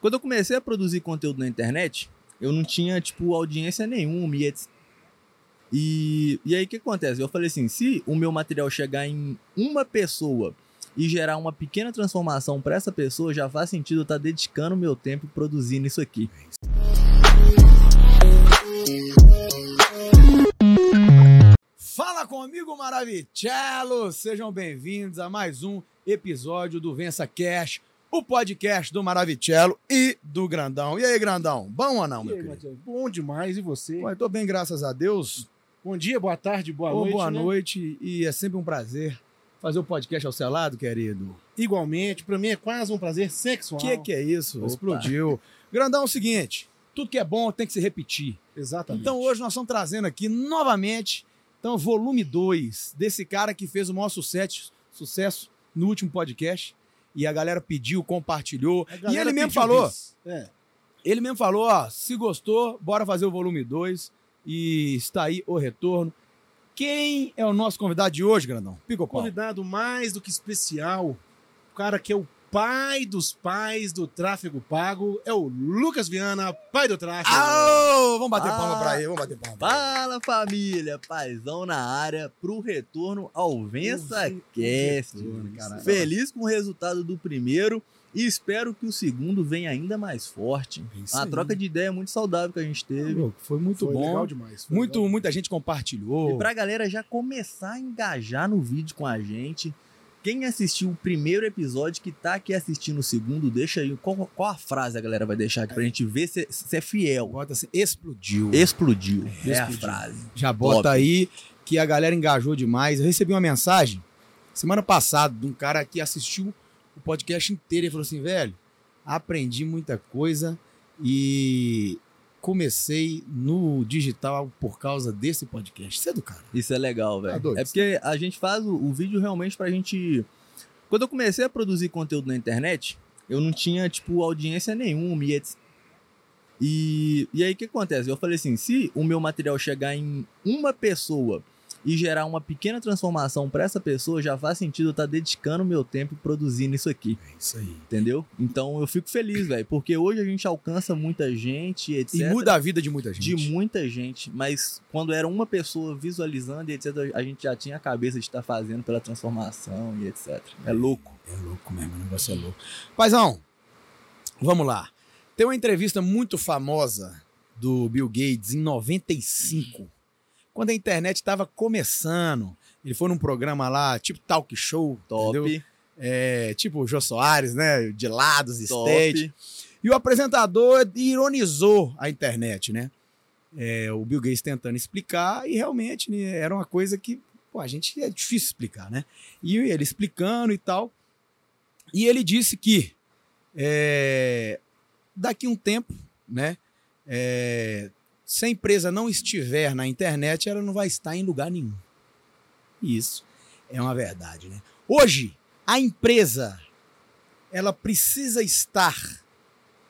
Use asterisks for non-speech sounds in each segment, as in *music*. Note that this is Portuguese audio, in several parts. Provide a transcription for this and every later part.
Quando eu comecei a produzir conteúdo na internet, eu não tinha, tipo, audiência nenhuma e etc. E, e aí o que acontece? Eu falei assim: se o meu material chegar em uma pessoa e gerar uma pequena transformação para essa pessoa, já faz sentido eu estar tá dedicando meu tempo produzindo isso aqui. Fala comigo, Maravicello! Sejam bem-vindos a mais um episódio do Vença Cash, o podcast do Maravicello e do Grandão. E aí, Grandão, bom ou não, meu aí, querido? Matheus? Bom demais, e você? Ué, tô bem, graças a Deus. Bom dia, boa tarde, boa Ô, noite. boa né? noite, e é sempre um prazer fazer o podcast ao seu lado, querido. Igualmente, pra mim é quase um prazer sexual. O que, que é isso? Opa. Explodiu. Grandão, é o seguinte, tudo que é bom tem que se repetir. Exatamente. Então hoje nós estamos trazendo aqui novamente, então, volume 2 desse cara que fez o maior sucesso, sucesso no último podcast. E a galera pediu, compartilhou. E ele mesmo falou. É. ele mesmo falou, ó, se gostou, bora fazer o volume 2 e está aí o retorno. Quem é o nosso convidado de hoje, Grandão? Pico. Convidado mais do que especial, o cara que é o pai dos pais do tráfego pago, é o Lucas Viana, pai do tráfego. Au! Vamos bater Ah. palma pra ele, vamos bater palma. Fala família, paizão na área pro retorno ao Vença Retorno, Cast. caralho. Feliz com o resultado do primeiro e espero que o segundo venha ainda mais forte. Isso Uma aí. troca de ideia muito saudável que a gente teve. Louco, Foi muito Foi bom. legal demais. foi Muito, legal. muita gente compartilhou. E pra galera já começar a engajar no vídeo com a gente, quem assistiu o primeiro episódio, que tá aqui assistindo o segundo, deixa aí. Qual, qual a frase a galera vai deixar aqui pra gente ver se, se é fiel? Bota assim, explodiu. Explodiu. É, a explodiu. frase. Já bota Top. aí que a galera engajou demais. Eu recebi uma mensagem semana passada de um cara que assistiu o podcast inteiro e falou assim: velho, aprendi muita coisa e comecei no digital por causa desse podcast. Isso é do cara. Isso é legal, Tá velho. doido. é porque a gente faz o, o vídeo realmente pra gente. Quando eu comecei a produzir conteúdo na internet, eu não tinha, tipo, audiência nenhuma e etc. E, e aí o que acontece? Eu falei assim: se o meu material chegar em uma pessoa e gerar uma pequena transformação pra essa pessoa, já faz sentido eu estar dedicando meu tempo produzindo isso aqui, É isso aí. entendeu? Então eu fico feliz, velho, porque hoje a gente alcança muita gente, etc E muda a vida de muita gente. de muita gente, mas quando era uma pessoa visualizando e etc, a gente já tinha a cabeça de estar fazendo pela transformação e etc. É louco. É louco mesmo, o negócio é louco. Paizão, vamos lá. Tem uma entrevista muito famosa do Bill Gates em 95, quando a internet estava começando. Ele foi num programa lá, tipo talk show, Top? É, tipo o Jô Soares, né? De lados, stage. top. E o apresentador ironizou a internet, né? É, o Bill Gates tentando explicar e realmente né, era uma coisa que pô, a gente é difícil explicar, né? E ele explicando e tal. E ele disse que é, daqui um tempo, né? é, se a empresa não estiver na internet, ela não vai estar em lugar nenhum. Isso é uma verdade, né? Hoje, a empresa ela precisa estar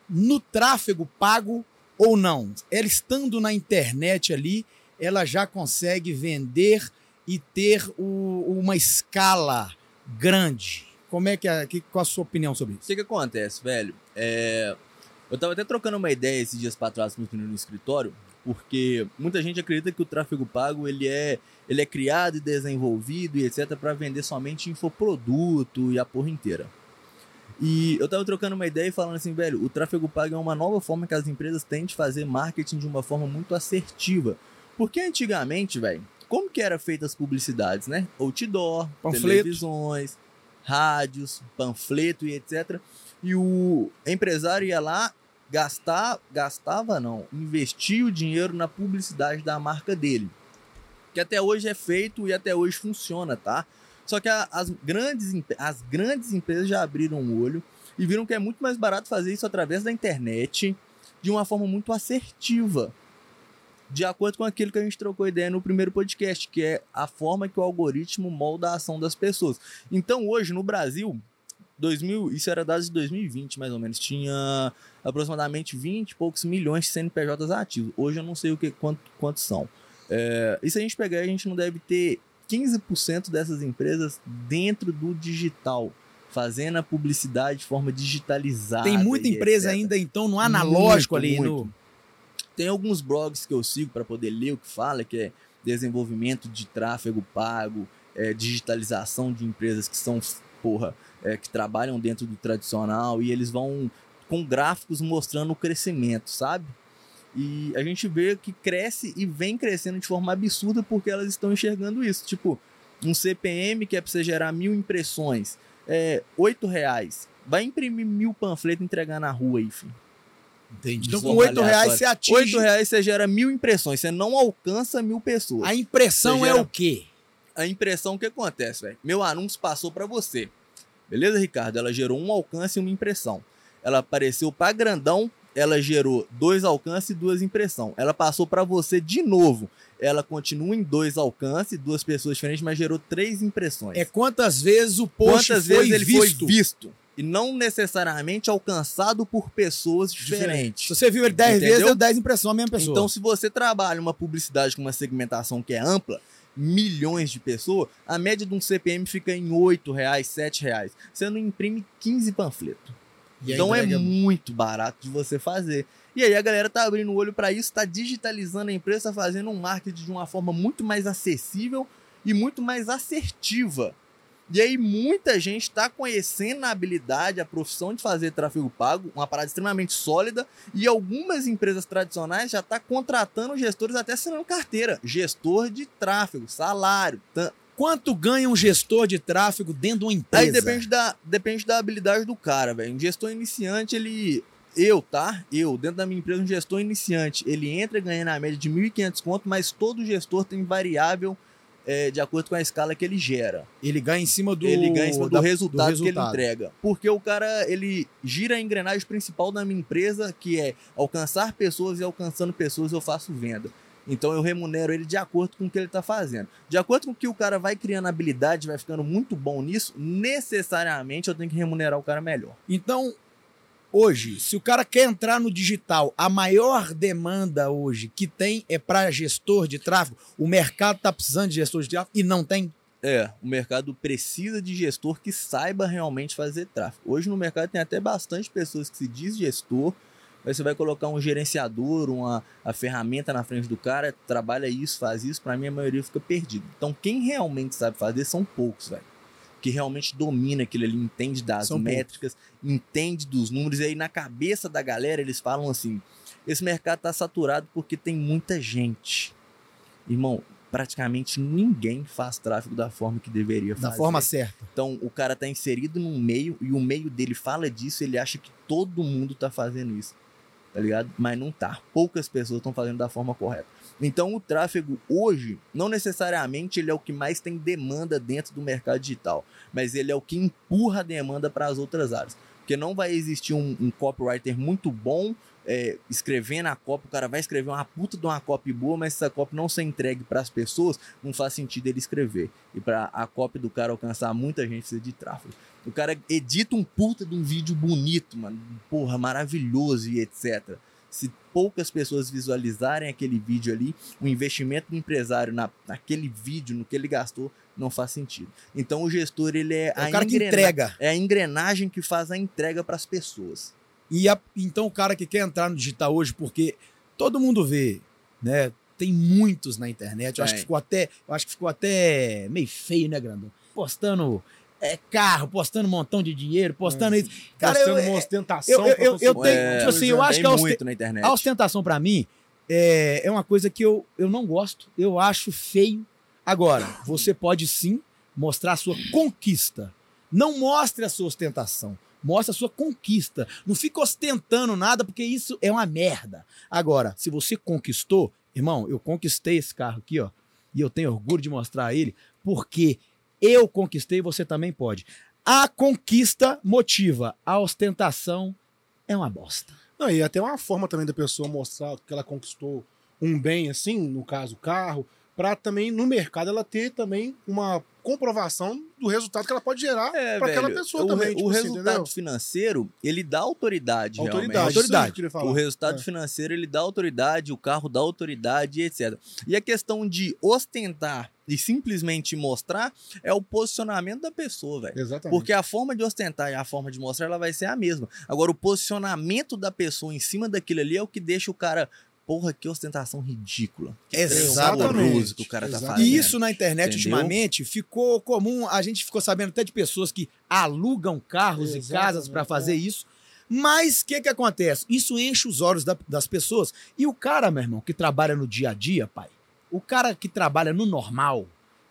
no tráfego pago ou não. Ela estando na internet ali, ela já consegue vender e ter o- uma escala grande. Como é que é, que, qual a sua opinião sobre O isso? que que acontece, velho? É, Eu tava até trocando uma ideia esses dias pra trás com os meninos no escritório, porque muita gente acredita que o tráfego pago ele é, ele é criado e desenvolvido e etc para vender somente infoproduto e a porra inteira. E eu tava trocando uma ideia e falando assim, velho, o tráfego pago é uma nova forma que as empresas têm de fazer marketing de uma forma muito assertiva. Porque antigamente, velho, como que era feitas as publicidades, né? Outdoor, Panfleto. televisões, rádios, panfleto e etc. E o empresário ia lá gastar, gastava não, investia o dinheiro na publicidade da marca dele. Que até hoje é feito e até hoje funciona, tá? Só que a- as, grandes, as grandes empresas já abriram o olho e viram que é muito mais barato fazer isso através da internet de uma forma muito assertiva. De acordo com aquilo que a gente trocou ideia no primeiro podcast, que é a forma que o algoritmo molda a ação das pessoas. Então, hoje, no Brasil, 2000, isso era dados de 2020, mais ou menos, tinha aproximadamente 20 e poucos milhões de CNPJs ativos. Hoje eu não sei o que, quanto, quantos são. É, e se a gente pegar, a gente não deve ter 15% dessas empresas dentro do digital. fazendo a publicidade de forma digitalizada. Tem muita empresa etc. ainda, então, no analógico Muito, ali. muito. No... Tem alguns blogs que eu sigo para poder ler o que fala, que é desenvolvimento de tráfego pago, é, digitalização de empresas que são, porra, é, que trabalham dentro do tradicional e eles vão com gráficos mostrando o crescimento, sabe? E a gente vê que cresce e vem crescendo de forma absurda porque elas estão enxergando isso. Tipo, um CPM que é para você gerar mil impressões, é oito reais. Vai imprimir mil panfletos e entregar na rua aí, filho. Entendi. Então, com 8 reais você atinge. Oito reais você gera mil impressões, você não alcança mil pessoas. A impressão é gera- o quê? a impressão que acontece, velho. Meu anúncio passou para você. Beleza, Ricardo? Ela gerou um alcance e uma impressão. Ela apareceu para grandão, ela gerou dois alcances e duas impressões. Ela passou para você de novo. Ela continua em dois alcances, duas pessoas diferentes, mas gerou três impressões. É quantas vezes o post Quantas foi vezes ele visto. foi visto e não necessariamente alcançado por pessoas Se diferentes. você viu ele 10 Entendeu? vezes, deu 10 impressões a mesma pessoa. Então, se você trabalha uma publicidade com uma segmentação que é ampla, milhões de pessoas, a média de um CPM fica em 8 reais, 7 reais. Você não imprime 15 panfletos. Então é entrega- muito barato de você fazer. E aí a galera tá abrindo o olho para isso, tá digitalizando a empresa, tá fazendo um marketing de uma forma muito mais acessível e muito mais assertiva. E aí muita gente está conhecendo a habilidade, a profissão de fazer tráfego pago, uma parada extremamente sólida, e algumas empresas tradicionais já tá contratando gestores até assinando carteira, gestor de tráfego, salário, Quanto ganha um gestor de tráfego dentro de uma empresa? Aí depende da, depende da habilidade do cara, velho. Um gestor iniciante, ele. Eu, tá? Eu, dentro da minha empresa, um gestor iniciante, ele entra ganhando a média de 1.500 conto, mas todo gestor tem variável é, de acordo com a escala que ele gera. Ele ganha em cima do, ele ganha em cima do, da- resultado que ele resultado. entrega. Porque o cara, ele gira a engrenagem principal da minha empresa, que é alcançar pessoas e alcançando pessoas eu faço venda. Então eu remunero ele de acordo com o que ele está fazendo. De acordo com o que o cara vai criando habilidade, vai ficando muito bom nisso, necessariamente eu tenho que remunerar o cara melhor. Então, hoje, se o cara quer entrar no digital, a maior demanda hoje que tem é para gestor de tráfego. O mercado tá precisando de gestor de tráfego e não tem. É, o mercado precisa de gestor que saiba realmente fazer tráfego. Hoje no mercado tem até bastante pessoas que se diz gestor, mas você vai colocar um gerenciador, uma a ferramenta na frente do cara, trabalha isso, faz isso, para mim a maioria fica perdida. Então quem realmente sabe fazer são poucos, velho. Que realmente domina aquilo ali, entende das São poucos. métricas, entende dos números, e aí na cabeça da galera eles falam assim: esse mercado tá saturado porque tem muita gente. Irmão, praticamente ninguém faz tráfego da forma que deveria fazer. Da forma certa. Então, o cara tá inserido num meio e o meio dele fala disso, ele acha que todo mundo tá fazendo isso. Tá ligado? Mas não tá. Poucas pessoas estão fazendo da forma correta. Então, o tráfego hoje, não necessariamente ele é o que mais tem demanda dentro do mercado digital, mas ele é o que empurra a demanda para as outras áreas. Porque não vai existir um, um copywriter muito bom é, escrevendo a copy, o cara vai escrever uma puta de uma copy boa, mas se essa copy não ser entregue para as pessoas, não faz sentido ele escrever. E para a copy do cara alcançar muita gente precisa de tráfego. O cara edita um puta de um vídeo bonito, mano, porra, maravilhoso e etc. Se poucas pessoas visualizarem aquele vídeo ali, o investimento do empresário na, naquele vídeo, no que ele gastou, não faz sentido. Então o gestor, ele é, É a o cara que entrega. É a engrenagem que faz a entrega para as pessoas. E a- então o cara que quer entrar no digital hoje, porque todo mundo vê, né? Tem muitos na internet. Eu acho que ficou até, eu acho que ficou até meio feio, né, Grandão? Postando é, carro, postando um montão de dinheiro, postando isso. Cara, eu, Mostrando uma é- ostentação. eu- eu- eu tenho- uma tipo assim, eu acho que a osten- muito na internet. A ostentação pra mim é, é uma coisa que eu, eu não gosto, eu acho feio. Agora, você pode sim mostrar a sua conquista. Não mostre a sua ostentação. Mostre a sua conquista. Não fica ostentando nada, porque isso é uma merda. Agora, se você conquistou, irmão, eu conquistei esse carro aqui, ó. E eu tenho orgulho de mostrar ele, porque eu conquistei, você também pode. A conquista motiva, a ostentação é uma bosta. Não, e até uma forma também da pessoa mostrar que ela conquistou um bem assim, no caso, carro, pra também no mercado ela ter também uma comprovação do resultado que ela pode gerar É, pra aquela pessoa o, também. re- tipo o assim, resultado entendeu? financeiro, ele dá autoridade, Autoridade. realmente. Autoridade. falar. O resultado É. financeiro, ele dá autoridade, o carro dá autoridade, etc. E a questão de ostentar e simplesmente mostrar é o posicionamento da pessoa, velho. Exatamente. Porque a forma de ostentar e a forma de mostrar, ela vai ser a mesma. Agora, o posicionamento da pessoa em cima daquilo ali é o que deixa o cara... Porra, que ostentação ridícula. Que Exatamente. que o cara tá Exatamente. fazendo. E isso na internet Entendeu? ultimamente ficou comum. A gente ficou sabendo até de pessoas que alugam carros e Exatamente, casas para fazer é. isso. Mas o que, que acontece? Isso enche os olhos da- das pessoas. E o cara, meu irmão, que trabalha no dia a dia, pai, o cara que trabalha no normal,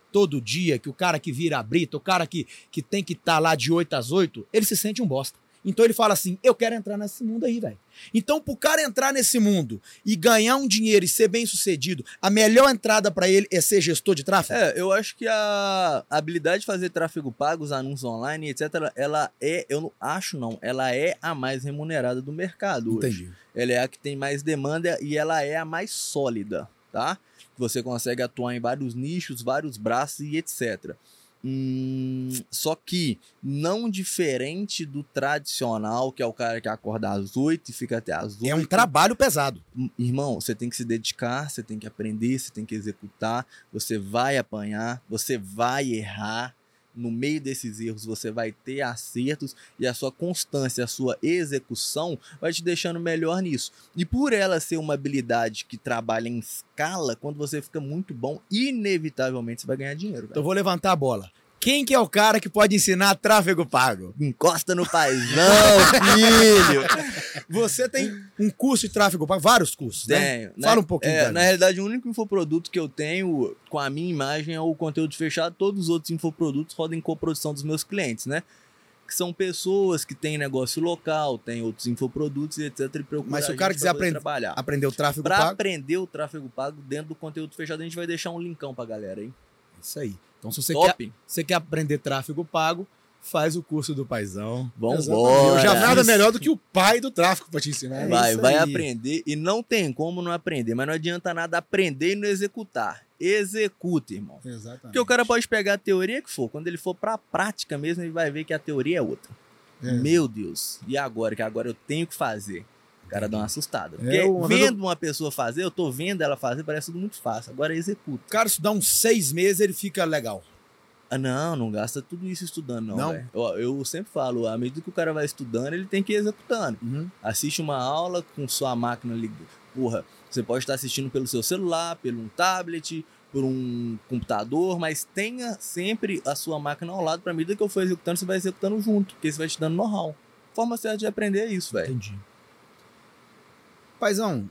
todo dia, que o cara que vira a brita, o cara que, que tem que estar lá de 8 às 8, ele se sente um bosta. Então ele fala assim: eu quero entrar nesse mundo aí, velho. Então, pro cara entrar nesse mundo e ganhar um dinheiro e ser bem sucedido, a melhor entrada para ele é ser gestor de tráfego? É, eu acho que a habilidade de fazer tráfego pago, os anúncios online, etc., ela é, eu não acho não, ela é a mais remunerada do mercado hoje. Entendi. Ela é a que tem mais demanda e ela é a mais sólida, tá? Você consegue atuar em vários nichos, vários braços e etc. Hum, só que não diferente do tradicional, que é o cara que acorda às 8 e fica até às 8. É um trabalho pesado. Irmão, você tem que se dedicar, você tem que aprender, você tem que executar, você vai apanhar, você vai errar. No meio desses erros, você vai ter acertos e a sua constância, a sua execução vai te deixando melhor nisso. E por ela ser uma habilidade que trabalha em escala, quando você fica muito bom, inevitavelmente você vai ganhar dinheiro. Então velho. eu vou levantar a bola. Quem que é o cara que pode ensinar tráfego pago? Encosta no paizão, *laughs* filho! Você tem um curso de tráfego pago, vários cursos, né? Tenho. Fala Na- um pouquinho É, na realidade, o único infoproduto que eu tenho com a minha imagem é o conteúdo fechado. Todos os outros infoprodutos rodam em coprodução dos meus clientes, né? Que são pessoas que têm negócio local, têm outros infoprodutos e etc. E Mas se o cara quiser aprender- trabalhar. Aprender o tráfego Pra pago. aprender o tráfego pago dentro do conteúdo fechado, a gente vai deixar um linkão pra galera aí. Isso aí. Então se você quer, você quer aprender tráfego pago, faz o curso do paizão. Exatamente. Eu já nada melhor do que o pai do tráfico pra te ensinar. É vai, isso vai aí. aprender e não tem como não aprender, mas não adianta nada aprender e não executar. Executa, irmão. Exatamente. Porque o cara pode pegar a teoria que for, quando ele for pra prática mesmo, ele vai ver que a teoria é outra. É. Meu Deus, e agora? Que agora eu tenho que fazer. O cara dá uma assustada. Porque É, uma vendo uma pessoa fazer, eu tô vendo ela fazer, parece tudo muito fácil. Agora executa. Cara estudar uns seis meses, ele fica legal. Ah, não, não gasta tudo isso estudando, não. Não? Eu, eu sempre falo, à medida que o cara vai estudando, ele tem que ir executando. Uhum. Assiste uma aula com sua máquina ligada. Porra, você pode estar assistindo pelo seu celular, pelo um tablet, por um computador, mas tenha sempre a sua máquina ao lado. Pra medida que eu for executando, você vai executando junto, porque isso vai te dando know-how. Forma certa de aprender é isso, velho. Entendi. Paizão,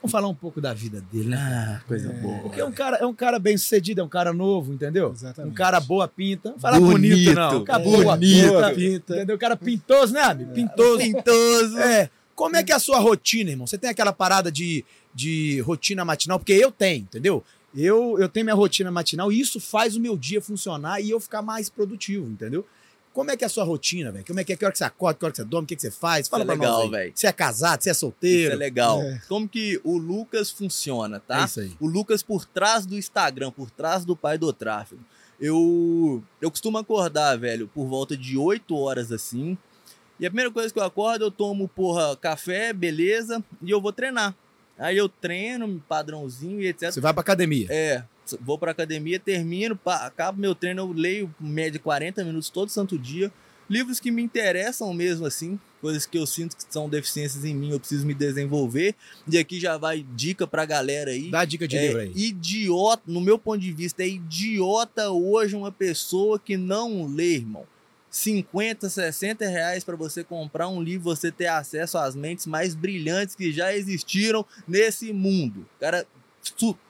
vamos falar um pouco da vida dele, né? Ah, coisa É. boa. Porque é um cara, é um cara bem sucedido, é um cara novo, entendeu? Exatamente. Um cara boa pinta. Não fala bonito, Bonito, não. Um cara bonito. boa pinta, Pinta. Entendeu? Um cara pintoso, né, amigo? Pintoso. Pintoso. É. Como é que é a sua rotina, irmão? Você tem aquela parada de, de rotina matinal? Porque eu tenho, entendeu? Eu, eu tenho minha rotina matinal e isso faz o meu dia funcionar e eu ficar mais produtivo, entendeu? Como é que é a sua rotina, velho? Como é que é? Que hora que você acorda, que hora que você dorme, o que, que você faz? Fala é pra legal, velho. Você é casado, você é Isso solteiro? é legal. É. Como que o Lucas funciona, tá? É isso aí. O Lucas por trás do Instagram, por trás do pai do tráfego. Eu, eu costumo acordar, velho, por volta de 8 horas assim. E a primeira coisa que eu acordo, eu tomo, porra, café, beleza, e eu vou treinar. Aí eu treino, padrãozinho e etc. Você vai pra academia. É, vou pra academia, termino, pá, acabo meu treino, eu leio média 40 minutos todo santo dia. Livros que me interessam mesmo, assim, coisas que eu sinto que são deficiências em mim, eu preciso me desenvolver. E aqui já vai dica pra galera aí. Dá a dica de É livro aí. idiota, no meu ponto de vista, é idiota hoje uma pessoa que não lê, irmão. 50, 60 reais para você comprar um livro, você ter acesso às mentes mais brilhantes que já existiram nesse mundo. Cara,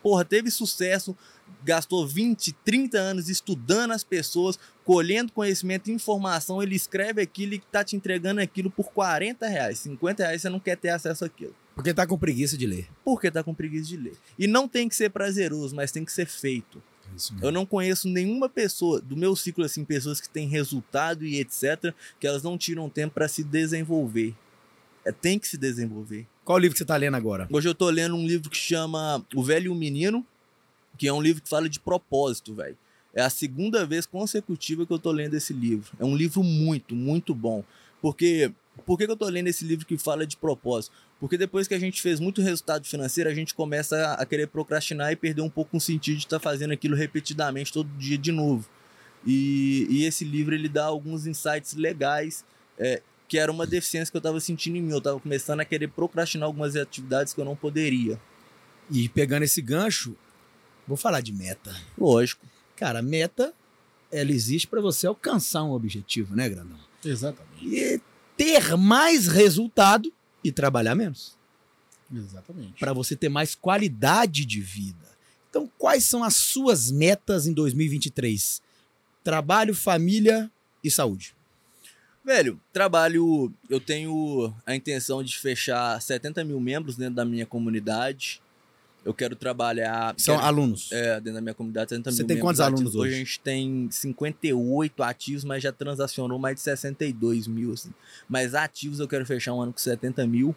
porra, teve sucesso, gastou 20, 30 anos estudando as pessoas, colhendo conhecimento e informação, ele escreve aquilo e tá te entregando aquilo por 40 reais. 50 reais você não quer ter acesso àquilo. Porque tá com preguiça de ler. Porque tá com preguiça de ler. E não tem que ser prazeroso, mas tem que ser feito. É Eu não conheço nenhuma pessoa do meu ciclo assim, pessoas que têm resultado e etc, que elas não tiram tempo para se desenvolver. É, tem que se desenvolver. Qual livro que você tá lendo agora? Hoje eu tô lendo um livro que chama O Velho e o Menino. Que é um livro que fala de propósito, velho. É a segunda vez consecutiva que eu tô lendo esse livro. É um livro muito, muito bom. Porque por que, que eu tô lendo esse livro que fala de propósito? Porque depois que a gente fez muito resultado financeiro, a gente começa a, querer procrastinar e perder um pouco o sentido de estar tá fazendo aquilo repetidamente todo dia de novo. E, e esse livro ele dá alguns insights legais, é, que era uma deficiência que eu estava sentindo em mim. Eu estava começando a querer procrastinar algumas atividades que eu não poderia. E pegando esse gancho, vou falar de meta. Lógico. Cara, meta, ela existe para você alcançar um objetivo, né, Grandão? Exatamente. E ter mais resultado e trabalhar menos. Exatamente. Para você ter mais qualidade de vida. Então, quais são as suas metas em 2023? Trabalho, família e saúde. Velho, trabalho. Eu tenho a intenção de fechar 70 mil membros dentro da minha comunidade. Eu quero trabalhar. São quero, alunos? É, dentro da minha comunidade, 70 Você mil tem quantos membros alunos ativos. hoje? a gente tem 58 ativos, mas já transacionou mais de 62 mil. Assim. Mas ativos eu quero fechar um ano com 70 mil.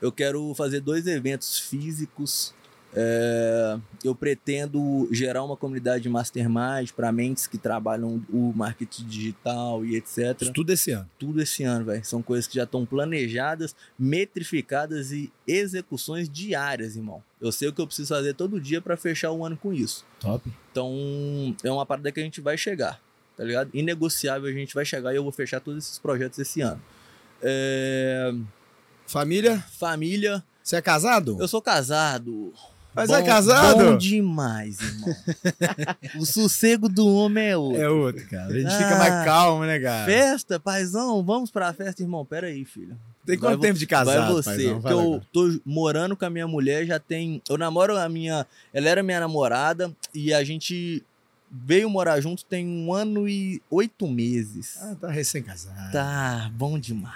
Eu quero fazer dois eventos físicos. É, eu pretendo gerar uma comunidade de mastermind para mentes que trabalham o marketing digital e etc Isso tudo esse ano. tudo esse ano, velho. São coisas que já estão planejadas, metrificadas e execuções diárias, irmão. Eu sei o que eu preciso fazer todo dia para fechar o ano com isso. Top. Então, é uma parada que a gente vai chegar, tá ligado? Inegociável, a gente vai chegar e eu vou fechar todos esses projetos esse ano. É, Família? Família, Você é casado? eu sou casado. Mas Bom- é casado? Bom demais, irmão. o sossego do homem é outro. É outro, cara. A gente Ah, fica mais calmo, né, cara? Festa, paizão, vamos pra festa, irmão. Pera aí, filho. Tem Vai quanto vo- tempo de casado, Vai você. Fala eu agora. tô morando com a minha mulher, já tem. Eu namoro a minha. Ela era minha namorada e a gente veio morar junto tem um ano e oito meses. Ah, tá recém-casado. Tá bom demais.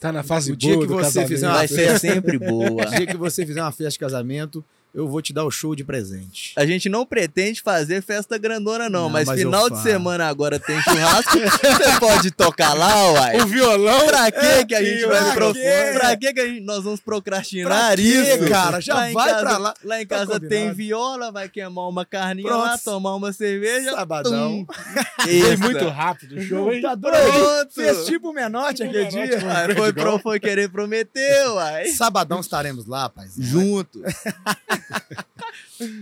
Tá na fase O dia boa que do você casamento. fizer uma Vai ser sempre O boa. dia que você fizer uma festa de casamento, eu vou te dar o show de presente. A gente não pretende fazer festa grandona, não, Não, mas, mas final de semana agora tem churrasco. *laughs* você pode tocar lá, uai. O violão. Pra que que a gente vai pro... quê? Pra que que a gente... nós vamos procrastinar Pra quê, isso? cara? Já em vai casa- pra lá. Lá em Tá casa tem viola, vai queimar uma carninha Pronto. lá, tomar uma cerveja. Sabadão. *laughs* Foi muito rápido o show, hein? Tá doido? Pronto. Fez tipo o Menotti aquele dia. mano. Foi, pro, foi querer prometer, uai. Sabadão estaremos lá, rapaz. Juntos. *laughs* *laughs*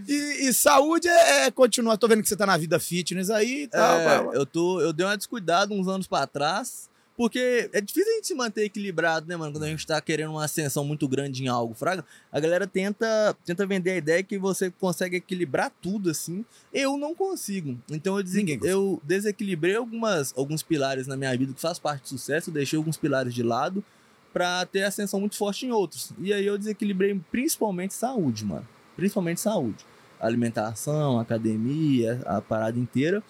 E, e saúde é, é continuar. Tô vendo que você tá na vida fitness aí e tal. É, eu, tô, eu dei uma descuidada uns anos pra trás, porque é difícil a gente se manter equilibrado, né, mano? Quando a gente tá querendo uma ascensão muito grande em algo, fraga. A galera tenta, tenta vender a ideia que você consegue equilibrar tudo, assim. Eu não consigo. Então eu, desen- eu desequilibrei algumas, alguns pilares na minha vida que faz parte do sucesso, eu deixei alguns pilares de lado pra ter ascensão muito forte em outros. E aí eu desequilibrei principalmente saúde, mano. Principalmente saúde. Alimentação, academia, a parada inteira.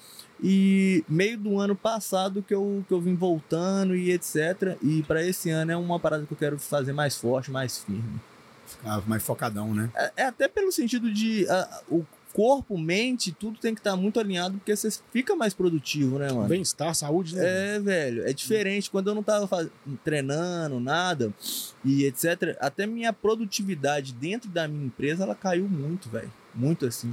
E meio do ano passado que eu, que eu vim voltando e etc. E pra esse ano é uma parada que eu quero fazer mais forte, mais firme. Ficar mais focadão, né? É, é até pelo sentido de ah, o corpo, mente, tudo tem que estar muito alinhado porque você fica mais produtivo, né, mano? Bem-estar, saúde, né? É, velho, é diferente. Quando eu não tava faz- treinando nada e etc, até minha produtividade dentro da minha empresa, ela caiu muito, velho. Muito assim.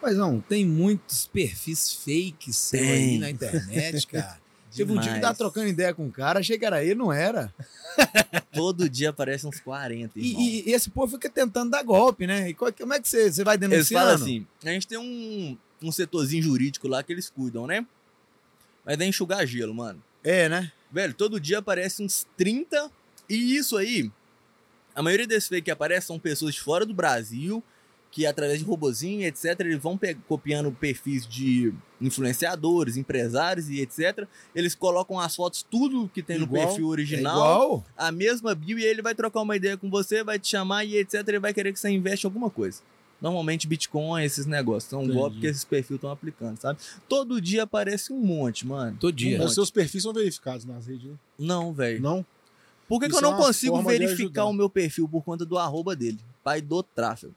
Mas não, tem muitos perfis fakes aí na internet, cara. Teve um dia que tava trocando ideia com um cara, achei que era ele, não era. *laughs* Todo dia aparece uns 40, E, e- esse povo fica tentando dar golpe, né? E qual- como é que você, você vai Eles denunciando? falam assim, a gente tem um, um setorzinho jurídico lá que eles cuidam, né? Mas é enxugar gelo, mano. É, né? Velho, todo dia aparece uns 30. E isso aí, a maioria desses fake que aparecem são pessoas de fora do Brasil, que através de robozinho, etc., eles vão copiando perfis de influenciadores, empresários e etc. Eles colocam as fotos, tudo que tem no Igual- perfil É original, igual. a mesma bio, e aí ele vai trocar uma ideia com você, vai te chamar e etc. Ele vai querer que você investe em alguma coisa. Normalmente Bitcoin, esses negócios. São Entendi. golpes que esses perfis estão aplicando, sabe? Todo dia aparece um monte, mano. Todo dia. Um Os monte. seus perfis são verificados nas redes, né? Não, velho. Não? Por que, que eu é não uma consigo verificar o meu perfil por conta do arroba dele? Pai do tráfego.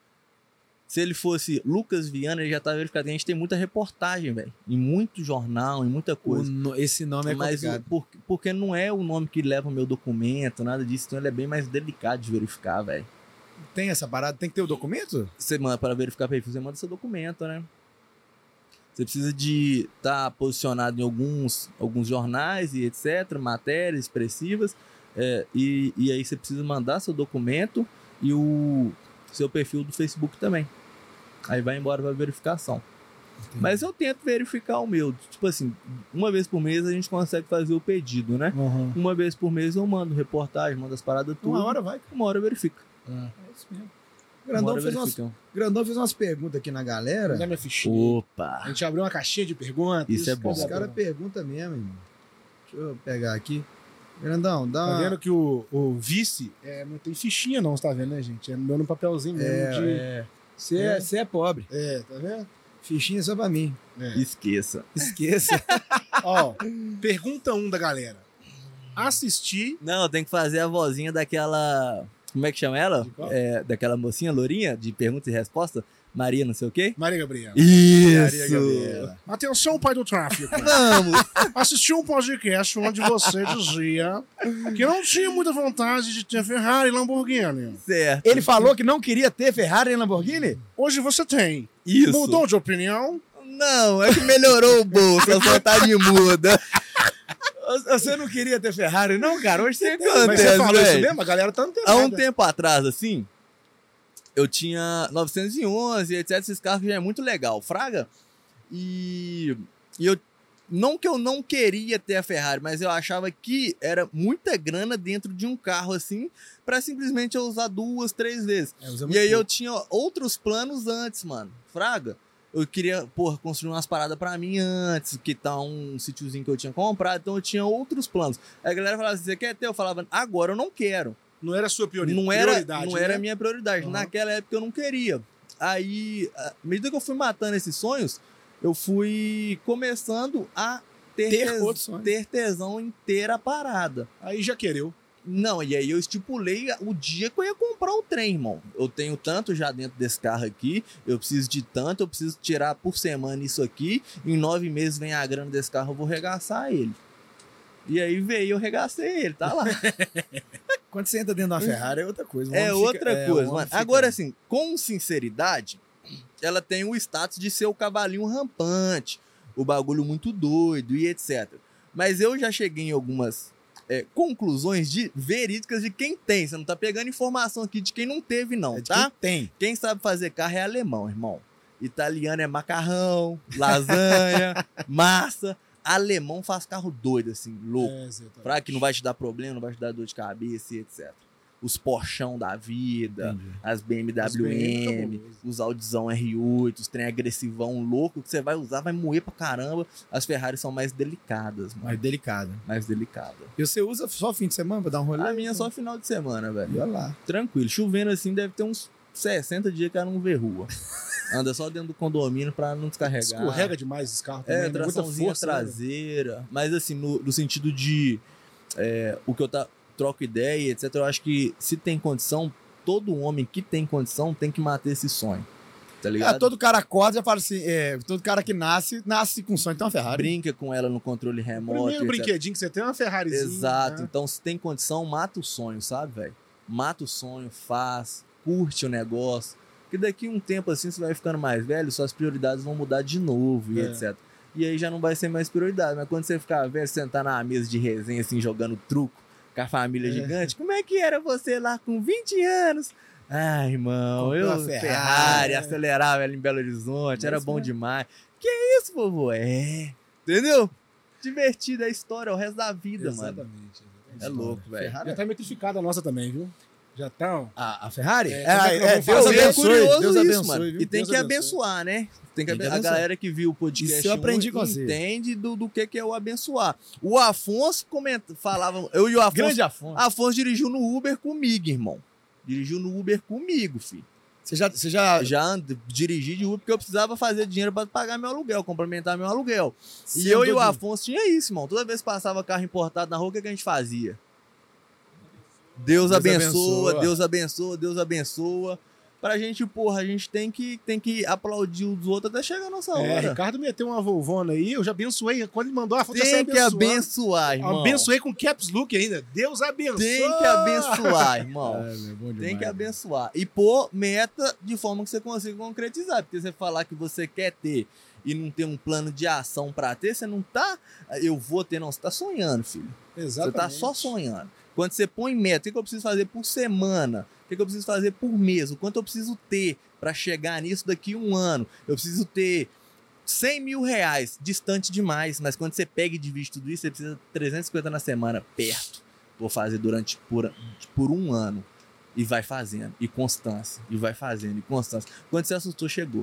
Se ele fosse Lucas Viana, ele já tá verificado. A gente tem muita reportagem, velho. Em muito jornal, em muita coisa. no- esse nome é Mas complicado. o- por- porque não é o nome que leva o meu documento, nada disso. Então ele é bem mais delicado de verificar, velho. Tem essa parada? Tem que ter o documento? Você manda para verificar perfil, você manda seu documento, né? Você precisa de estar posicionado em alguns, alguns jornais e etc, matérias expressivas, é, e, e aí você precisa mandar seu documento e o seu perfil do Facebook também. Aí vai embora para verificação. Mas eu tento verificar o meu. Tipo assim, uma vez por mês a gente consegue fazer o pedido, né? Uhum. Uma vez por mês eu mando reportagem, mando as paradas tudo. Uma hora vai. Uma hora verifica. É. É isso mesmo. Grandão fez, umas, verifica. Grandão fez umas perguntas aqui na galera. Dá minha fichinha. A Opa! gente abriu uma caixinha de perguntas. Isso é bom. Os caras perguntam mesmo, irmão. Deixa eu pegar aqui. Grandão, dá Tá uma... vendo que o, o vice é, não tem fichinha, não, você tá vendo, né, gente? É dando um papelzinho mesmo É, de. é. Você é. É. é pobre. É, tá vendo? Fichinha só pra mim. É. Esqueça. Esqueça. *laughs* Ó, pergunta 1 um da galera. Assistir. Não, tem que fazer a vozinha daquela. Como é que chama ela? De qual? É, daquela mocinha lourinha de pergunta e resposta? Maria, não sei o quê? Maria Gabriela. Maria Isso! Gabriela. Atenção, pai do tráfico. Vamos! Assisti um podcast onde você dizia que não tinha muita vontade de ter Ferrari e Lamborghini. certo. Ele falou que não queria ter Ferrari e Lamborghini? Hoje você tem. Isso. Mudou de opinião? Não, é que melhorou o bolso, a vontade muda. Você não queria ter Ferrari, não, cara? Hoje você tem. Mas você falou isso mesmo? A galera tá Há antenada. um tempo atrás, assim, eu tinha 911 e etc. Esses carros já é muito legal, Fraga. E, e eu. Não que eu não queria ter a Ferrari, mas eu achava que era muita grana dentro de um carro assim, pra simplesmente eu usar duas, três vezes. É, E aí eu tinha outros planos antes, mano. Fraga. Eu queria, porra, construir umas paradas pra mim antes, que tá um sítiozinho que eu tinha comprado, então eu tinha outros planos. Aí a galera falava assim: você quer ter? Eu falava, agora eu não quero. Não era a sua priori... não era, prioridade. não era né? a minha prioridade. Uhum. Naquela época eu não queria. Aí, à medida que eu fui matando esses sonhos, eu fui começando a ter, Ter tes- ter tesão em ter a parada. Aí já quereu. Não, e aí eu estipulei o dia que eu ia comprar o trem, irmão. Eu tenho tanto já dentro desse carro aqui, eu preciso de tanto, eu preciso tirar por semana isso aqui. Em nove meses vem a grana desse carro, eu vou regaçar ele. E aí veio, eu regacei ele, tá lá. *laughs* Quando você entra dentro de uma Ferrari é outra coisa. É outra fica- é, coisa, mano. fica- Agora, assim, com sinceridade, ela tem o status de ser o cavalinho rampante, o bagulho muito doido e etc. Mas eu já cheguei em algumas é, conclusões de verídicas de quem tem. Você não tá pegando informação aqui de quem não teve, não, É tá? quem tem. Quem sabe fazer carro é alemão, irmão. Italiano é macarrão, lasanha, *laughs* massa. Alemão faz carro doido, assim, louco. É, exatamente. Pra que não vai te dar problema, não vai te dar dor de cabeça e etc. Os Porschão da vida, Entendi. As BMW BMW, cabuloso. os Audizão R8, os trem agressivão louco que você vai usar, vai moer pra caramba. As Ferraris são mais delicadas, mano. Mais delicada. Mais delicada. E você usa só fim de semana pra dar um rolê? A minha é só final de semana, E velho. olha lá. Tranquilo. Chovendo assim, deve ter uns 60 dias que ela não vê rua. *laughs* Anda só dentro do condomínio pra não descarregar. Escorrega demais esse carro também, É, né? Muita traçãozinha força. né? traseira. Mas assim, no, no sentido de é, o que eu tá, troco ideia, etc. Eu acho que se tem condição, todo homem que tem condição tem que matar esse sonho. Tá ligado? É, todo cara acorda e já fala assim: é, todo cara que nasce, nasce com sonho. Então é uma Ferrari. Brinca com ela no controle O remoto. primeiro etc. brinquedinho que você tem é uma Ferrarizinha. Exato. né? Então, se tem condição, mata o sonho, sabe, velho? Mata o sonho, faz, curte o negócio. Porque daqui a um tempo assim, você vai ficando mais velho, suas prioridades vão mudar de novo e É. etc. E aí já não vai ser mais prioridade. Mas quando você ficar velho, sentar na mesa de resenha, assim, jogando truco com a família É. gigante, como é que era você lá com 20 anos? Ai, irmão, Comprou eu Ferrari, Ferrari, é. acelerava ela em Belo Horizonte, era Isso bom demais. Que isso, vovô? É. Entendeu? Divertida a história, o resto da vida, mano. Exatamente. exatamente. É louco, velho. Ferrari Já tá metrificada a nossa também, viu? Já tá. ó. A, a Ferrari? É, É, é é, Deus é abençoe. curioso Deus isso, abençoe, mano. viu? E tem Deus que abençoe. abençoar, né? Tem que Tem que aben- a abençoar. galera que viu o podcast Isso eu aprendi com você. entende do, do que, que é o abençoar. O Afonso comenta, falava, eu e o Afonso, Grande Afonso. Afonso dirigiu no Uber comigo, irmão. Dirigiu no Uber comigo, filho. Você já, você já, Já and- dirigi de Uber porque eu precisava fazer dinheiro pra pagar meu aluguel, complementar meu aluguel. E você eu e andou o Afonso tinha isso, irmão. Toda vez que passava carro importado na rua, o que, que a gente fazia? Deus, Deus abençoa, abençoa. Deus abençoa, Deus abençoa. Pra gente, porra, a gente tem que, tem que aplaudir os outros até chegar a nossa É, hora. Ricardo meteu uma volvona aí, eu já abençoei. Quando ele mandou a foto, tem que abençoar. irmão. Abençoei com caps look ainda. Deus abençoe. Tem que abençoar, irmão. É, bom Tem demais, que né? abençoar. E pôr meta de forma que você consiga concretizar. Porque você falar que você quer ter e não ter um plano de ação pra ter, você não tá. Eu vou ter, não. Você tá sonhando, filho. Exatamente. Você tá só sonhando. Quando você põe meta, o que que eu preciso fazer por semana? O que que eu preciso fazer por mês? O quanto eu preciso ter pra chegar nisso daqui um ano? Eu preciso ter 100 mil reais, distante demais. Mas quando você pega e divide tudo isso, você precisa de 350 na semana, perto. Vou fazer durante por, por um ano. E vai fazendo. E constância. E vai fazendo. E constância. Quando você assustou, chegou.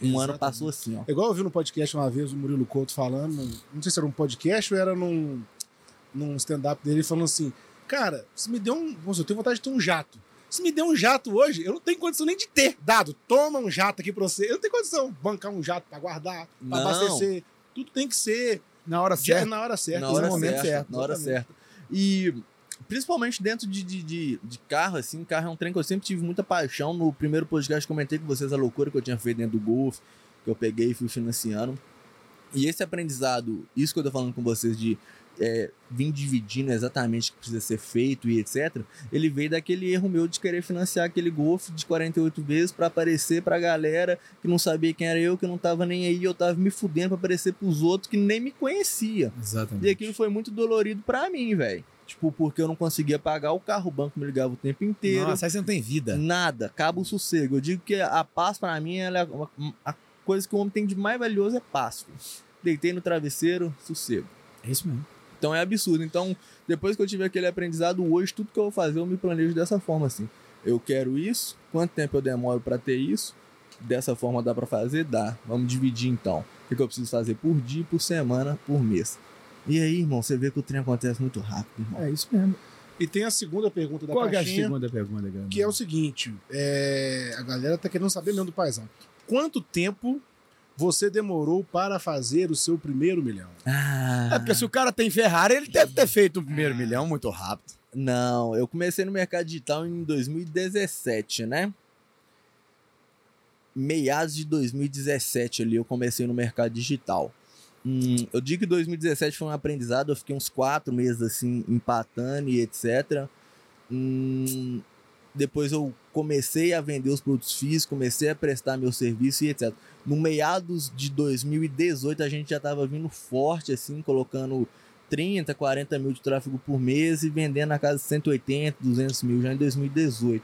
Um ano Exatamente. passou assim, ó. É Igual eu vi no podcast uma vez o Murilo Couto falando, não sei se era um podcast ou era num, num stand-up dele, falando assim: Cara, se me deu um. Nossa, eu tenho vontade de ter um jato. Se me der um jato hoje, eu não tenho condição nem de ter dado. Toma um jato aqui pra você. Eu não tenho condição de bancar um jato pra guardar, pra Não. abastecer. Tudo tem que ser Na hora certa. na hora certa, na no hora momento certa, certo. Na hora certa. E principalmente dentro de, de, de, de carro, assim, carro é um trem que eu sempre tive muita paixão. No primeiro podcast comentei com vocês a loucura que eu tinha feito dentro do Golf, que eu peguei e fui financiando. E esse aprendizado, isso que eu tô falando com vocês de é, vir dividindo exatamente o que precisa ser feito e etc. Ele veio daquele erro meu de querer financiar aquele Golf de 48 vezes pra aparecer pra galera que não sabia quem era eu, que não tava nem aí, eu tava me fudendo pra aparecer pros outros que nem me conhecia. E Exatamente. aquilo foi muito dolorido pra mim, velho. Tipo, porque eu não conseguia pagar o carro, o banco me ligava o tempo inteiro. Nossa, aí você não tem vida. Nada, acaba o sossego. Eu digo que a paz pra mim, ela é uma- a coisa que o homem tem de mais valioso é paz. filho. Deitei no travesseiro, sossego. É isso mesmo. Então é absurdo. Então, depois que eu tive aquele aprendizado, hoje tudo que eu vou fazer, eu me planejo dessa forma assim. Eu quero isso, quanto tempo eu demoro pra ter isso? Dessa forma dá pra fazer? Dá. Vamos dividir então. O que eu preciso fazer por dia, por semana, por mês? E aí, irmão, você vê que o trem acontece muito rápido, irmão. É isso mesmo. E tem a segunda pergunta da Qual que é a caixinha, segunda pergunta, galera? que é o seguinte: é, a galera tá querendo saber mesmo do paizão. Quanto tempo você demorou para fazer o seu primeiro milhão? Ah, É porque se o cara tem Ferrari, ele deve ter feito o primeiro milhão muito rápido. Não, eu comecei no mercado digital em 2017, né? Meados de 2017 ali eu comecei no mercado digital. Hum, eu digo que 2017 foi um aprendizado, eu fiquei uns quatro meses assim, empatando e etc. Hum, depois eu comecei a vender os produtos físicos, comecei a prestar meu serviço e etc. No meados de 2018 a gente já estava vindo forte, assim, colocando 30, 40 mil de tráfego por mês e vendendo na casa de 180, 200 mil já em 2018.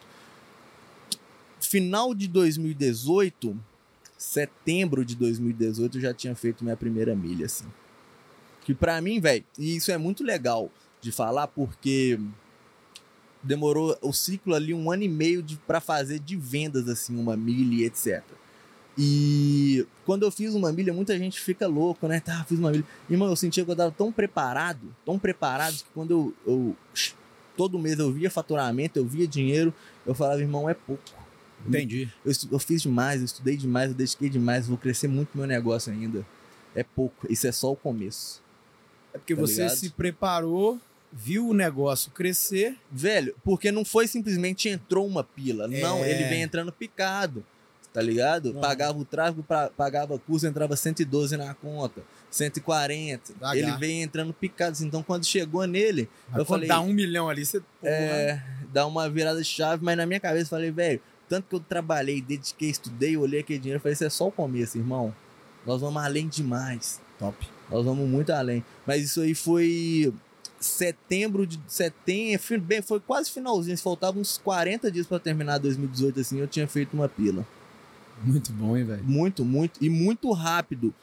Final de 2018, setembro de 2018, eu já tinha feito minha primeira milha, assim. Que pra mim, velho, e isso é muito legal de falar porque demorou o ciclo ali um ano e meio de, pra fazer de vendas, assim, uma milha e etc. E quando eu fiz uma milha, muita gente fica louco, né? Tá, fiz uma milha. Irmão, eu sentia que eu tava tão preparado, tão preparado, que quando eu, eu- todo mês eu via faturamento, eu via dinheiro, eu falava, irmão, é pouco. Entendi. Eu, eu fiz demais, eu estudei demais, eu dediquei demais, vou crescer muito meu negócio ainda. É pouco, isso é só o começo. É porque Tá você ligado? se preparou, viu o negócio crescer. Velho, porque não foi simplesmente entrou uma pila. Não, É. ele vem entrando picado. Tá ligado? Uhum. Pagava o tráfego, pra- pagava curso, entrava 112 na conta, 140. Devagar. Ele vem entrando picado. Então, quando chegou nele, Mas eu falei, dá um milhão ali, você. é, dá uma virada de chave, mas na minha cabeça eu falei, velho, tanto que eu trabalhei, dediquei, estudei, olhei aquele dinheiro, eu falei, isso é só o começo, irmão. Nós vamos além demais. Top. Nós vamos muito além. Mas isso aí foi setembro de setembro, bem, foi quase finalzinho, faltavam uns 40 dias pra terminar 2018 assim, eu tinha feito uma pila. Muito bom, hein, velho? Muito, muito e muito rápido.